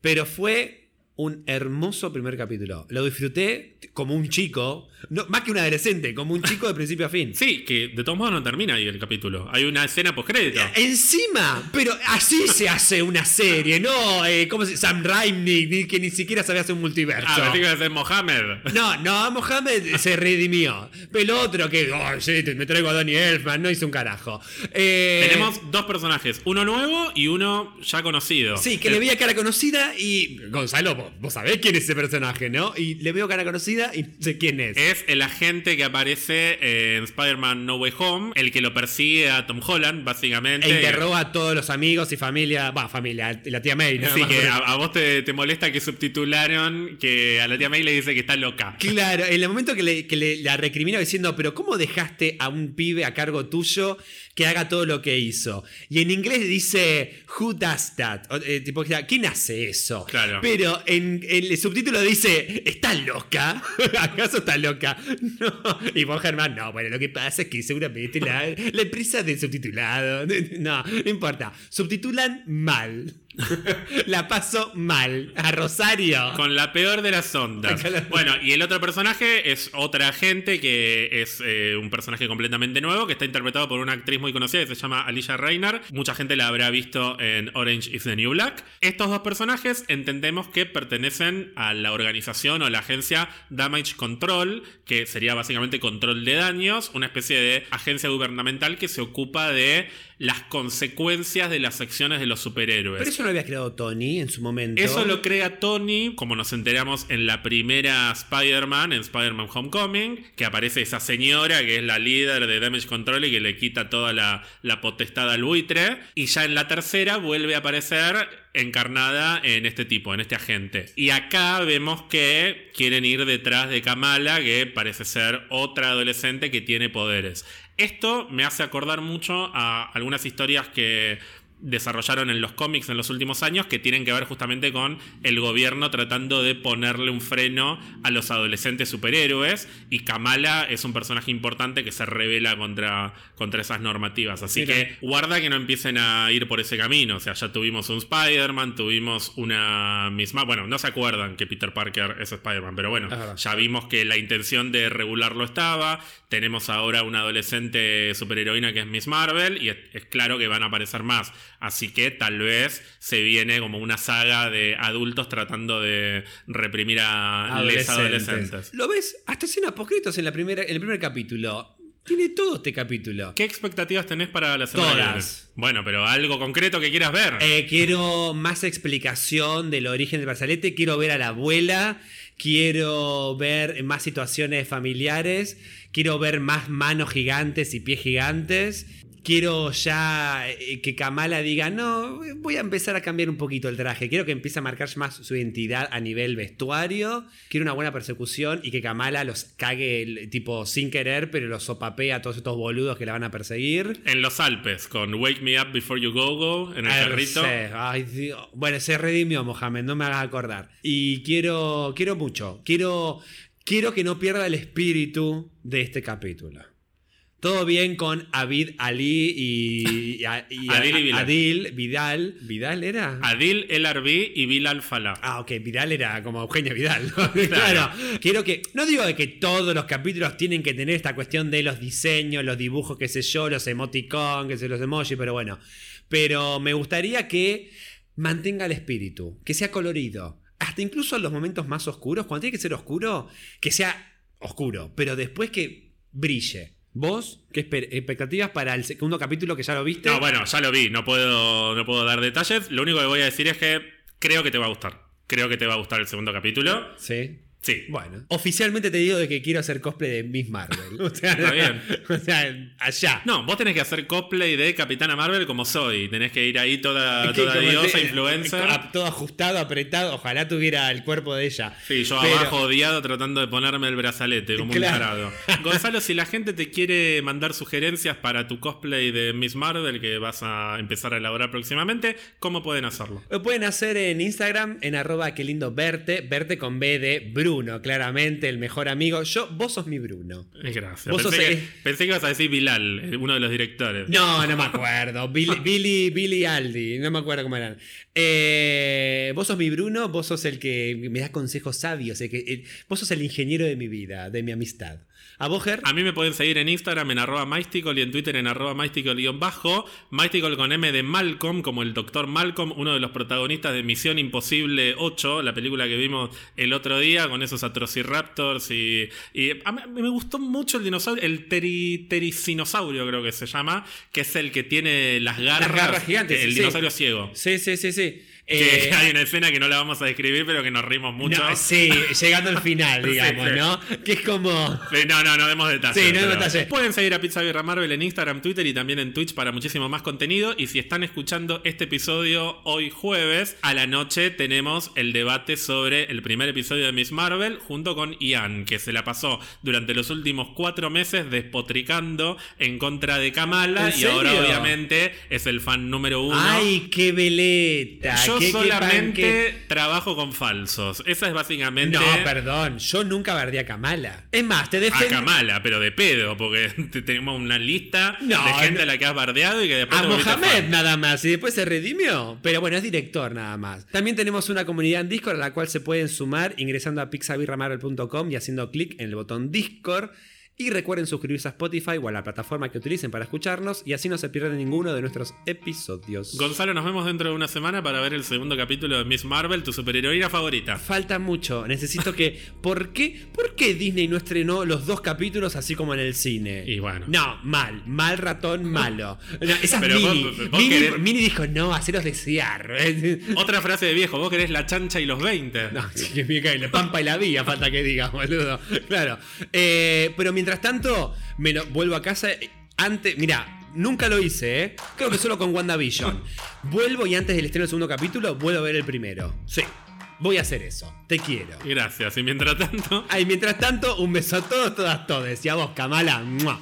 Pero fue un hermoso primer capítulo. Lo disfruté como un chico, no, más que un adolescente, como un chico de principio a fin. Sí, que de todos modos no termina ahí el capítulo. Hay una escena postcrédito. Encima, pero así se hace una serie, no eh, ¿cómo se Sam Raimi, que ni siquiera sabía hacer un multiverso. Ah, me que es Mohamed. No, no, Mohamed se redimió. Pero el otro que, oh, sí, me traigo a Donnie Elfman, no hizo un carajo. Eh, Tenemos dos personajes, uno nuevo y uno ya conocido. Sí, que le veía cara conocida y. Gonzalo, vos, vos sabés quién es ese personaje, ¿no? Y le veo cara conocida y no sé quién es. Es el agente que aparece en Spider-Man No Way Home, el que lo persigue a Tom Holland, básicamente. E interroga a todos los amigos y familia. Va, familia, la tía May, ¿no? Así que a, a vos te, te molesta que subtitularon que a la tía May le dice que está loca. Claro, en el momento que, le, que le- la recrimina diciendo, pero ¿cómo dejaste a un pibe a cargo tuyo que haga todo lo que hizo? Y en inglés dice, Who does that? O, eh, tipo, ¿quién hace eso? Claro. Pero en, en el subtítulo dice, ¿estás loca? ¿Acaso estás loca? No. Y vos, Germán, no, bueno, lo que pasa es que seguramente la, la empresa del subtitulado. No, no importa. Subtitulan mal. La paso mal. A Rosario. Con la peor de las ondas. Bueno, y el otro personaje es otra agente que es eh, un personaje completamente nuevo que está interpretado por una actriz muy conocida que se llama Alicia Reiner. Mucha gente la habrá visto en Orange is the New Black. Estos dos personajes entendemos que pertenecen a la organización o la agencia Damage Control, que sería básicamente control de daños, una especie de agencia gubernamental que se ocupa de las consecuencias de las acciones de los superhéroes. Pero eso lo había creado Tony en su momento. Eso lo crea Tony, como nos enteramos en la primera Spider-Man, en Spider-Man Homecoming, que aparece esa señora que es la líder de Damage Control y que le quita toda la, la potestad al buitre. Y ya en la tercera vuelve a aparecer encarnada en este tipo, en este agente. Y acá vemos que quieren ir detrás de Kamala, que parece ser otra adolescente que tiene poderes. Esto me hace acordar mucho a algunas historias que desarrollaron en los cómics en los últimos años que tienen que ver justamente con el gobierno tratando de ponerle un freno a los adolescentes superhéroes y Kamala es un personaje importante que se revela contra, contra esas normativas así Mira. que guarda que no empiecen a ir por ese camino o sea ya tuvimos un Spider-Man tuvimos una misma bueno no se acuerdan que Peter Parker es Spider-Man pero bueno ya vimos que la intención de regularlo estaba tenemos ahora una adolescente superheroína que es Miss Marvel y es, es claro que van a aparecer más. Así que tal vez se viene como una saga de adultos tratando de reprimir a les adolescentes. ¿Lo ves? Hasta escenas poscritos en, la primera, en el primer capítulo. Tiene todo este capítulo. ¿Qué expectativas tenés para la semana Todas. Bueno, pero algo concreto que quieras ver. Eh, quiero más explicación del origen del brazalete. Quiero ver a la abuela. Quiero ver más situaciones familiares. Quiero ver más manos gigantes y pies gigantes. Quiero ya eh, que Kamala diga, no, voy a empezar a cambiar un poquito el traje. Quiero que empiece a marcar más su identidad a nivel vestuario. Quiero una buena persecución y que Kamala los cague tipo sin querer, pero los sopapea a todos estos boludos que la van a perseguir. En los Alpes, con Wake Me Up Before You Go Go, en el Ay, carrito. sé. Ay, Dios. Bueno, se redimió Mohamed, no me hagas acordar. Y quiero, quiero mucho. Quiero, quiero que no pierda el espíritu de este capítulo. Todo bien con Abid Ali y, y- y- Adil y Bilal. Adil, Vidal. ¿Vidal era? Adil El Arbi y Bilal Falah. Ah, ok, Vidal era como Eugenia Vidal. ¿no? claro. Quiero que. No digo de que todos los capítulos tienen que tener esta cuestión de los diseños, los dibujos, qué sé yo, los emoticons, qué sé, los emojis, pero bueno. Pero me gustaría que mantenga el espíritu, que sea colorido. Hasta incluso en los momentos más oscuros, cuando tiene que ser oscuro, que sea oscuro, pero después que brille. ¿Vos qué expectativas para el segundo capítulo que ya lo viste? No, bueno, ya lo vi, no puedo, no puedo dar detalles. Lo único que voy a decir es que creo que te va a gustar. Creo que te va a gustar el segundo capítulo. Sí. Sí. Bueno, oficialmente te digo de que quiero hacer cosplay de Miss Marvel. O sea, Está bien. O sea, allá. No, vos tenés que hacer cosplay de Capitana Marvel como soy. Tenés que ir ahí toda, diosa, te- influencer. Todo ajustado, apretado. Ojalá tuviera el cuerpo de ella. Sí, yo Pero- abajo odiado tratando de ponerme el brazalete como Claro. un tarado. Gonzalo, si la gente te quiere mandar sugerencias para tu cosplay de Miss Marvel que vas a empezar a elaborar próximamente, ¿cómo pueden hacerlo? Lo pueden hacer en Instagram, en arroba que lindo verte, verte con B de Bruno, claramente, el mejor amigo. Yo, vos sos mi Bruno. Eh, Gracias. Vos Pensé sos que, el- pensé que ibas a decir Bilal, eh, uno de los directores. No, no me acuerdo. Billy, Billy, Billy Aldi, no me acuerdo cómo eran. Eh, vos sos mi Bruno, vos sos el que me da consejos sabios. el que- el- vos sos el ingeniero de mi vida, de mi amistad. ¿A vos, Ger? A mí me pueden seguir en Instagram en arroba mystical y en Twitter en arroba mystical-bajo. Mystical con M de Malcolm, como el doctor Malcolm, uno de los protagonistas de Misión Imposible 8, la película que vimos el otro día con esos atrociraptors y... y a mí me gustó mucho el dinosaurio, el teri, tericinosaurio creo que se llama, que es el que tiene las garras, garras gigantes, el sí. dinosaurio ciego. Sí, sí, sí, sí. Que Eh, hay una escena que no la vamos a describir, pero que nos rimos mucho. no, sí, llegando al final, digamos, Sí, sí. ¿no? Que es como... Sí, No, no, no demos detalles. Sí, no demos detalles. Pueden seguir a Pizza Birra Marvel en Instagram, Twitter y también en Twitch para muchísimo más contenido. Y si están escuchando este episodio hoy jueves, a la noche tenemos el debate sobre el primer episodio de Miss Marvel junto con Ian, que se la pasó durante los últimos cuatro meses despotricando en contra de Kamala. ¿En Y ahora, obviamente, es el fan número uno. ¡Ay, qué veleta! Yo solamente panque- trabajo con falsos. Esa es básicamente. No, perdón, yo nunca bardé a Kamala. Es más, te A defiendo... Kamala, pero de pedo, porque te- tenemos una lista No, de gente no. a la que has bardeado y que después A Mohamed nada más, y después se redimió. Pero bueno, es director nada más. También tenemos una comunidad en Discord a la cual se pueden sumar ingresando a pixabirramarvel.com y haciendo clic en el botón Discord. Y recuerden suscribirse a Spotify o a la plataforma que utilicen para escucharnos y así no se pierden ninguno de nuestros episodios. Gonzalo, nos vemos dentro de una semana para ver el segundo capítulo de Miss Marvel, tu superheroína favorita. Falta mucho, necesito que... ¿Por qué, ¿Por qué Disney no estrenó los dos capítulos así como en el cine? Y bueno. No, mal, mal ratón, malo. No, esa es vos- Mini. vos Mini, querés- Mini dijo, no, haceros desear. Otra frase de viejo, vos querés la chancha y los 20. No, sí, que me cae la pampa y la vía, falta que diga, boludo. Claro. Eh, pero mientras tanto, me lo- vuelvo a casa. eh, Antes, mira, nunca lo hice, ¿eh? Creo que solo con WandaVision. Vuelvo y antes del estreno del segundo capítulo, vuelvo a ver el primero. Sí, voy a hacer eso. Te quiero. Gracias. Y mientras tanto. Ay, mientras tanto, un beso a todos, todas, todes. Y a vos, Kamala. ¡mua!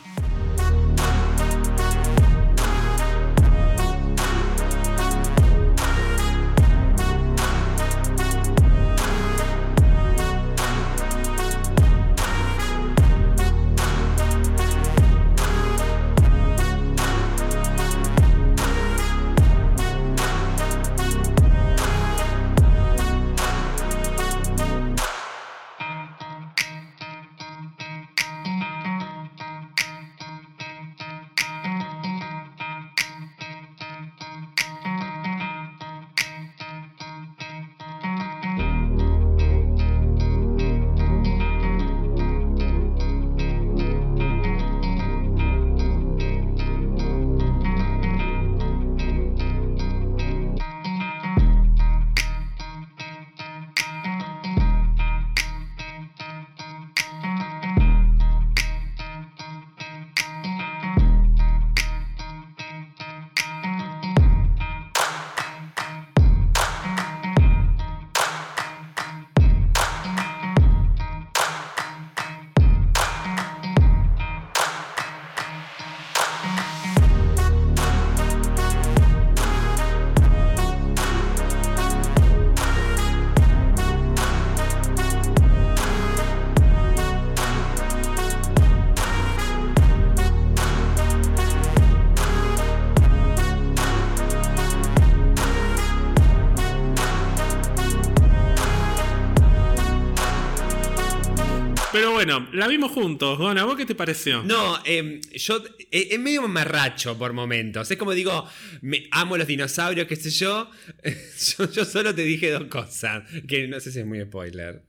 Bueno, la vimos juntos. Gona, ¿vos qué te pareció? No, em, yo eh, es medio marracho por momentos. Es como digo, me amo los dinosaurios, qué sé yo. yo. yo solo te dije dos cosas, que no sé si es muy spoiler.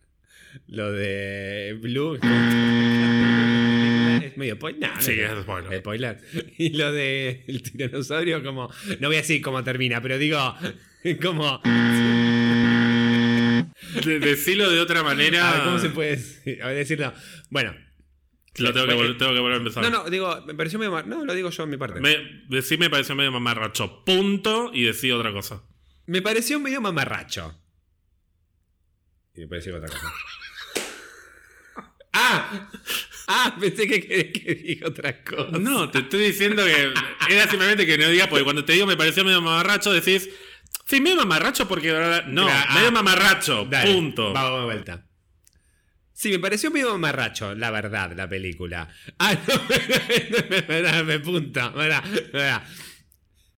Lo de Blue. ¿Es medio spoiler? No, no Sí, es spoiler. spoiler. Y lo de el tiranosaurio, como. No voy a decir cómo termina, pero digo. Como. de- decilo de otra manera. A ver, ¿cómo se puede decir? A ver, decirlo. Bueno. Lo tengo que, vol- tengo que volver a empezar. No, no, digo, me pareció medio. No, lo digo yo en mi parte. Me, Me, decí me pareció medio mamarracho. Punto. Y decí otra cosa. pareció medio mamarracho. Y me pareció otra cosa. ¡Ah! ¡Ah! Pensé que, que, que dije otra cosa. No, te estoy diciendo que era simplemente que no digas, porque cuando te digo me pareció medio mamarracho, decís, sí, medio mamarracho porque... No, Mira, ah, medio mamarracho. Dale, punto. Vamos de vuelta. Sí, me pareció medio mamarracho, la verdad, la película. Ah, no, me, me, me, me punta.